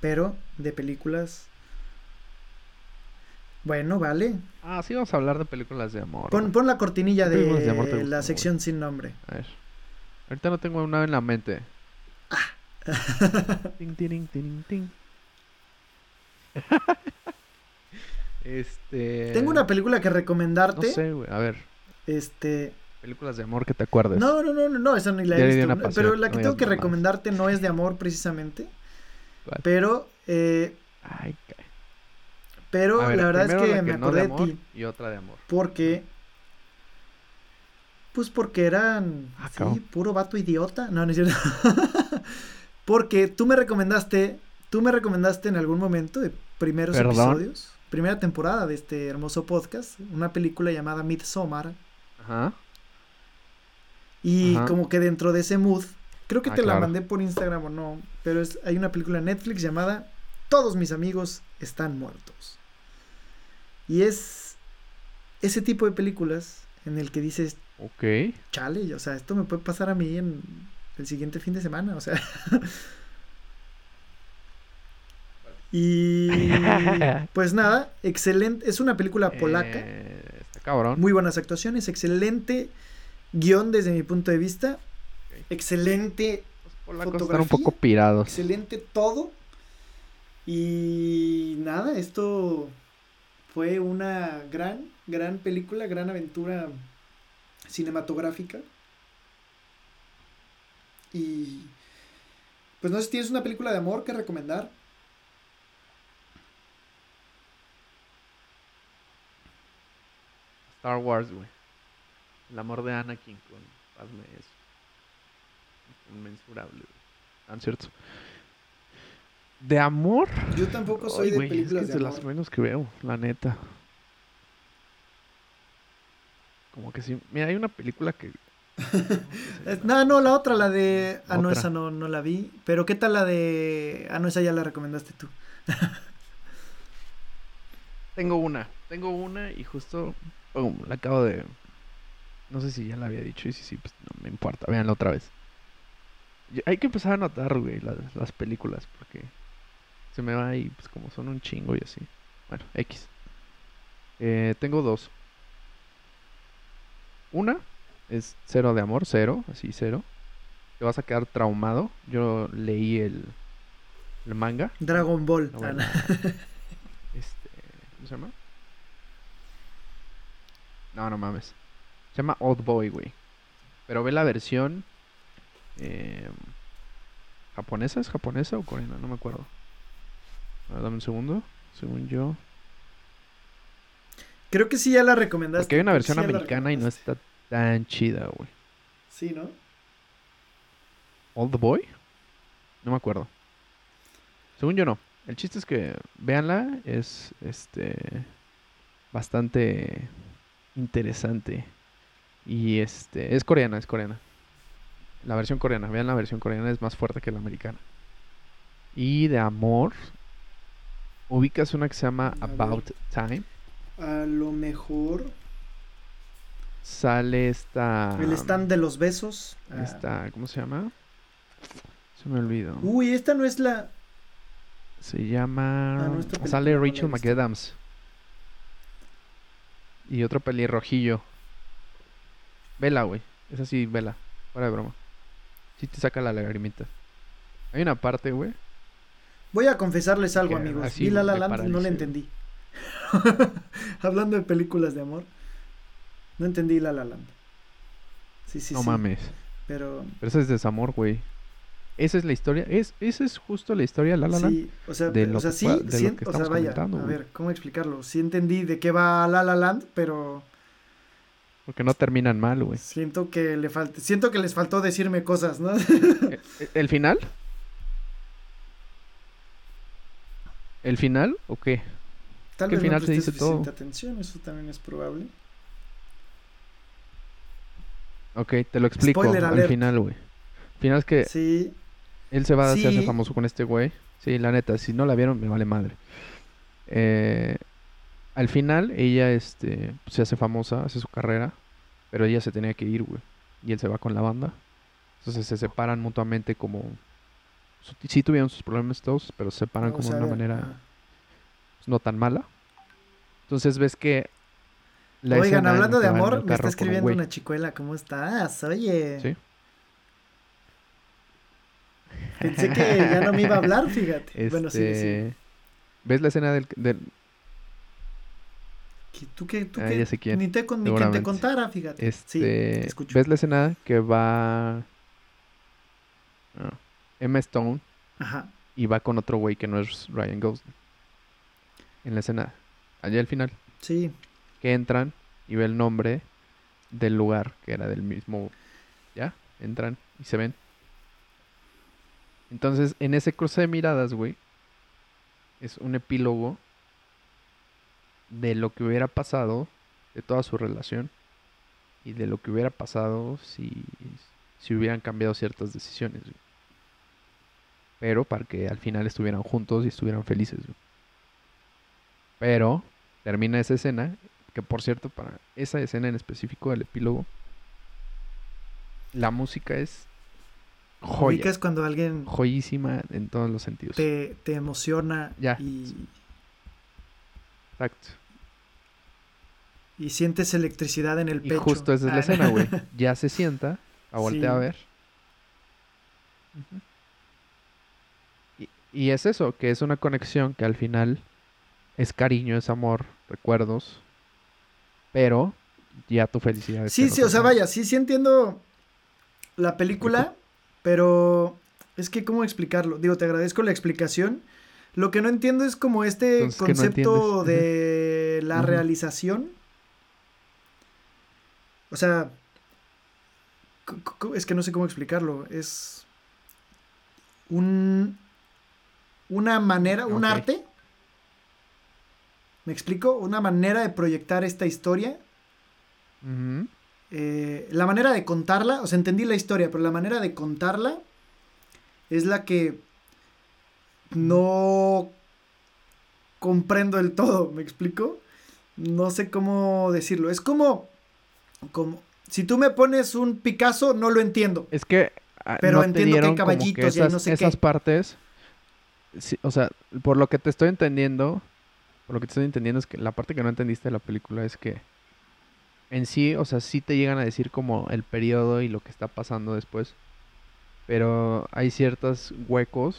pero de películas. Bueno, vale. Ah, sí, vamos a hablar de películas de amor. Pon, pon la cortinilla ¿Qué películas de amor de la sección sin nombre. A ver. Ahorita no tengo una en la mente. Ting, ting. este. Tengo una película que No recomendarte. sé, güey. A ver. Este. Películas de amor que te acuerdes. No, no, no, no, no, esa ni la he visto. una pasión, Pero la que no tengo que recomendarte no es de amor precisamente. ¿Cuál? Pero, eh, Ay, ca- pero ver, la verdad es que, la me no acordé de ti. Y otra de amor. Porque. Pues porque eran. Ah, sí, puro vato idiota. No, no es cierto. porque tú me recomendaste. Tú me recomendaste en algún momento de primeros Perdón. episodios. Primera temporada de este hermoso podcast. Una película llamada Midsommar. Ajá. Y Ajá. como que dentro de ese mood. Creo que Ah, te la mandé por Instagram o no. Pero es, hay una película en Netflix llamada Todos mis amigos están muertos. Y es ese tipo de películas en el que dices, Ok. chale, o sea, esto me puede pasar a mí en el siguiente fin de semana, o sea. y pues nada, excelente, es una película polaca, Eh, está cabrón. muy buenas actuaciones, excelente guion desde mi punto de vista, excelente, Los polacos están un fotografía. poco pirados. excelente todo. Y nada, esto fue una gran, gran película, gran aventura cinematográfica. Y pues no sé si tienes una película de amor que recomendar. Star Wars, güey. El amor de Anakin con Padme es inmensurable. ¿Tan cierto? ¿De amor? Yo tampoco soy Ay, de güey, es que películas es de de amor. las menos que veo, la neta. Como que sí. Mira, hay una película que. No, no, la otra, la de... Ah, no, esa no, no la vi. Pero ¿qué tal la de... Ah, no, esa ya la recomendaste tú. Tengo una. Tengo una y justo. pum, la acabo de. No sé si ya la había dicho y si sí, pues no me importa. Véanla otra vez. Y Hay que empezar a anotar, güey, las, las películas porque se me va ahí, pues como son un chingo y así. Bueno, X. Eh, tengo dos. Una es cero de amor, cero, así cero. Te vas a quedar traumado. Yo leí el, el manga. Dragon Ball. No, Ah, bueno. Este, ¿cómo se llama? No, no mames. Se llama Old Boy, güey. Pero ve la versión eh, japonesa, ¿es japonesa o coreana? No me acuerdo. A ver, dame un segundo. Según yo. Creo que sí ya la recomendaste. Porque hay una versión sí americana y no está tan chida, güey. Sí, ¿no? Old Boy? No me acuerdo. Según yo no. El chiste es que véanla, es este bastante interesante. Y este es coreana, es coreana. La versión coreana, vean la versión coreana es más fuerte que la americana. Y de amor, ubicas una que se llama A ver. About Time. A lo mejor. Sale esta El stand de los besos. Ah. esta, ¿cómo se llama? Se me olvidó. Uy, esta no es la. Se llama. Ah, no, Sale Rachel. McAdams. Y otro pelirrojillo. Vela, güey. Es así, vela. Fuera de broma. Sí te saca la lagrimita. Hay una parte, güey. Voy a confesarles algo, Que amigos. así Vi La La Land, no la entendí. Hablando de películas de amor. No entendí La La Land. Sí, sí, no sí. mames. Pero. Pero eso es desamor, güey. Esa es la historia. Es, esa es justo la historia de La La Land. Sí, o sea, de o lo sea que sí, de lo que o sea, estamos vaya, a ver, ¿cómo explicarlo? Sí entendí de qué va La La Land, pero Porque no terminan mal, güey. siento que le falta, siento que les faltó decirme cosas, ¿no? ¿El, el final? ¿El final o qué? Tal vez final no se dice todo. atención, eso también es probable. Ok, te lo explico. Spoiler al alert. final, güey. Al final es que Sí, Él se va a hacerse Sí. famoso con este güey. Sí, la neta, si no la vieron, me vale madre. Eh, al final, ella este, se hace famosa, hace su carrera, pero ella se tenía que ir, güey. Y él se va con la banda. Entonces se separan mutuamente como... Sí tuvieron sus problemas todos, pero se separan como de una manera pues, no tan mala. Entonces ves que... la Oigan, hablando de amor, me está un escribiendo una chicuela, ¿cómo estás? Oye. Sí. Pensé que ya no me iba a hablar, fíjate. Bueno, sí, sí. Este, ¿Ves la escena del, del- ¿Qué- ¿Tú qué? ¿Tú Ah, qué? ya sé quién, Ni, te, con- ni que te contara, fíjate. Este, sí, te escucho. ¿Ves la escena que va ah, Emma Stone Ajá. y va con otro güey que no es Ryan Gosling? En la escena, allá al final, Sí. que entran y ve el nombre del lugar que era del mismo, ¿ya? Entran y se ven. Entonces, en ese cruce de miradas, güey, es un epílogo de lo que hubiera pasado, de toda su relación, y de lo que hubiera pasado si, si hubieran cambiado ciertas decisiones. güey. Pero para que al final estuvieran juntos y estuvieran felices. güey. Pero termina esa escena, que por cierto, para esa escena en específico del epílogo, la música es joya, Ubicas cuando alguien joyísima en todos los sentidos. te, te emociona Ya. y, Exacto. Y sientes electricidad en el Y pecho. justo esa es la Ah, escena, güey. Ya se sienta, a voltear a ver. Y, y es eso, que es una conexión que al final es cariño, es amor, recuerdos. Pero ya tu felicidad. Sí, sí, o sea, vaya, sí, sí entiendo la película, pero es que, ¿cómo explicarlo? Digo, te agradezco la explicación. Lo que no entiendo es como este Entonces, ¿qué no concepto de la realización. O sea, es que no sé cómo explicarlo. Es un una manera, un arte. ¿Me explico? Una manera de proyectar esta historia eh, la manera de contarla, o sea, entendí la historia, pero la manera de contarla es la que no comprendo del todo, ¿me explico? No sé cómo decirlo. Es como, como, si tú me pones un Picasso, no lo entiendo. Es que. ah, Pero no entiendo que hay caballitos y hay esas, no sé esas qué. partes. sí, o sea, por lo que te estoy entendiendo. Por lo que te estoy entendiendo es que la parte que no entendiste de la película es que. En sí, o sea, sí te llegan a decir como el periodo y lo que está pasando después. Pero hay ciertos huecos.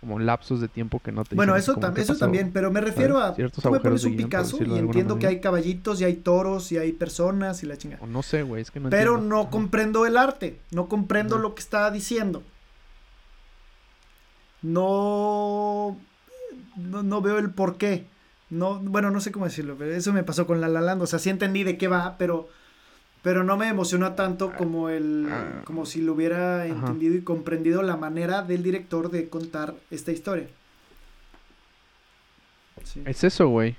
Como lapsos de tiempo que no te Bueno, dicen eso, tam- eso también, pero me refiero a, Ciertos tú me pones un guion, Picasso y entiendo que hay caballitos y hay toros y hay personas y la chingada. O no sé, güey, es que no Pero entiendo. no Ajá. comprendo el arte, no comprendo lo que está diciendo. No, no, no veo el por qué. No, bueno, no sé cómo decirlo, pero eso me pasó con La La Land. O sea, sí entendí de qué va, pero, pero no me emocionó tanto como el, Ah. como si lo hubiera Ajá. entendido y comprendido la manera del director de contar esta historia. Sí. Es eso, güey.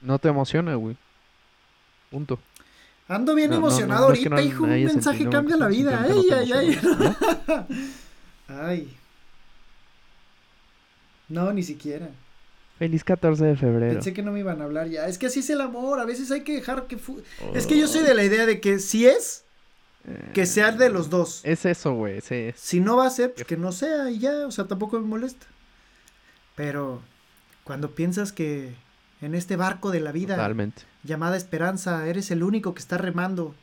No te emociona, güey. Punto. Ando bien No, no, emocionado no, no es que ahorita, no hijo. Un mensaje sentido, cambia la vida. Ay, ay, ay. emociona, Ay. No, ni siquiera. Feliz 14 de febrero. Pensé que no me iban a hablar ya. Es que así es el amor. A veces hay que dejar que. fu- Es que yo soy de la idea de que si es, que sea de los dos. Es eso, güey. Sí. Si no va a ser, pues que no sea y ya. O sea, tampoco me molesta. Pero cuando piensas que en este barco de la vida Totalmente. llamada esperanza eres el único que está remando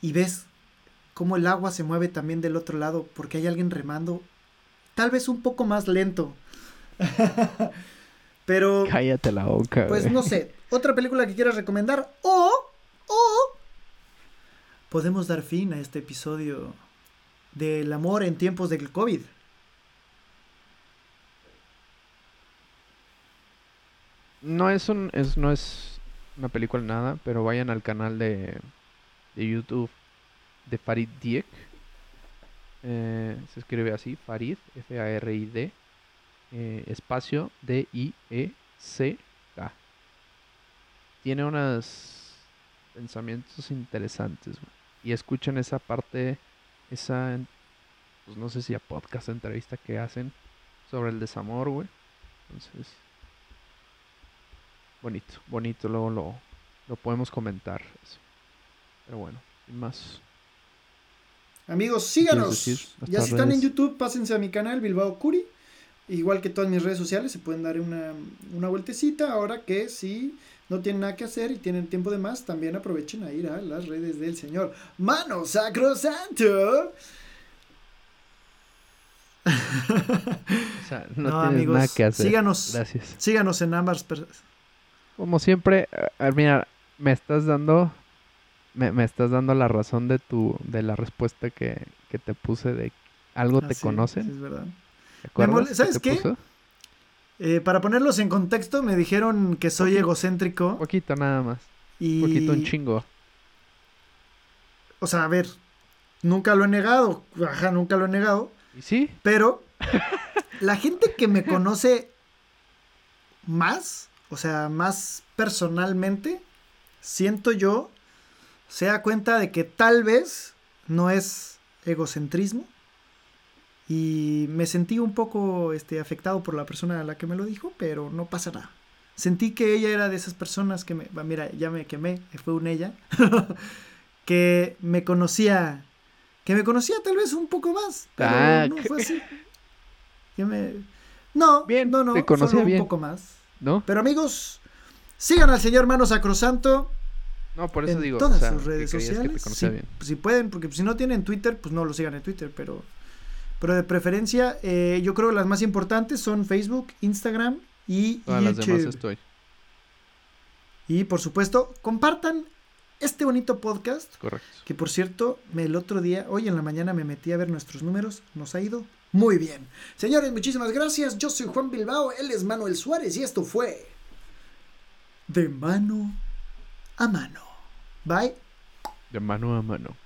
y ves cómo el agua se mueve también del otro lado porque hay alguien remando, tal vez un poco más lento. Pero Cállate la boca, pues güey. no sé, otra película que quieras recomendar o o podemos dar fin a este episodio del amor en tiempos del COVID. No es un, es, no es una película nada, pero vayan al canal de, de YouTube de Farid Diek. Eh, se escribe así, Farid, F-A-R-I-D, eh, espacio D-I-E-C-K. Tiene unos pensamientos interesantes. Y escuchen esa parte, esa, pues no sé si a podcast, entrevista que hacen sobre el desamor, güey. Entonces, bonito, bonito, luego lo, lo podemos comentar. eso. Pero bueno, sin más. Amigos, ¿Qué quieres síganos. decir? Ya si están en. YouTube, pásense a mi canal Bilbao Curi. Igual que todas mis redes sociales, se pueden dar una, una vueltecita. Ahora que si no tienen nada que hacer y tienen tiempo de más, también aprovechen a ir a las redes del señor Mano Sacrosanto. O sea, no, No, amigos, nada que hacer. síganos. Gracias. Síganos en ambas. Como siempre, eh, eh, mira, me estás dando, me, me estás dando la razón de tu, de la respuesta que, que te puse de algo Ah, te sí, conocen. sí, es verdad. ¿Te acuerdas mole- que ¿sabes qué? Eh, para ponerlos en contexto, me dijeron que soy Poquito. egocéntrico. Poquito nada más. Y... Poquito un chingo. O sea, a ver, nunca lo he negado. Ajá, nunca lo he negado. ¿Y sí? Pero la gente que me conoce más, o sea, más personalmente, siento yo, se da cuenta de que tal vez no es egocentrismo. Y me sentí un poco este, afectado por la persona a la que me lo dijo, pero no pasa nada. Sentí que ella era de esas personas que me... va, Mira, ya me quemé, fue un ella. que me conocía... Que me conocía tal vez un poco más. Pero Ah, no que- fue así. Que me... No, Bien, no, no. te conocía solo un poco más. ¿No? Pero amigos, sigan al señor Mano Sacrosanto No, por eso en digo. todas o sea, sus redes sociales. si, bien. si pueden, porque si no tienen Twitter, pues no lo sigan en Twitter, pero, pero de preferencia, eh, yo creo que las más importantes son Facebook, Instagram y Todas las demás estoy. Y por supuesto, compartan este bonito podcast, Correcto. que por cierto, el otro día, hoy en la mañana me metí a ver nuestros números, nos ha ido muy bien. Señores, muchísimas gracias. Yo soy Juan Bilbao, él es Manuel Suárez y esto fue De mano a mano. Bye. De mano a mano.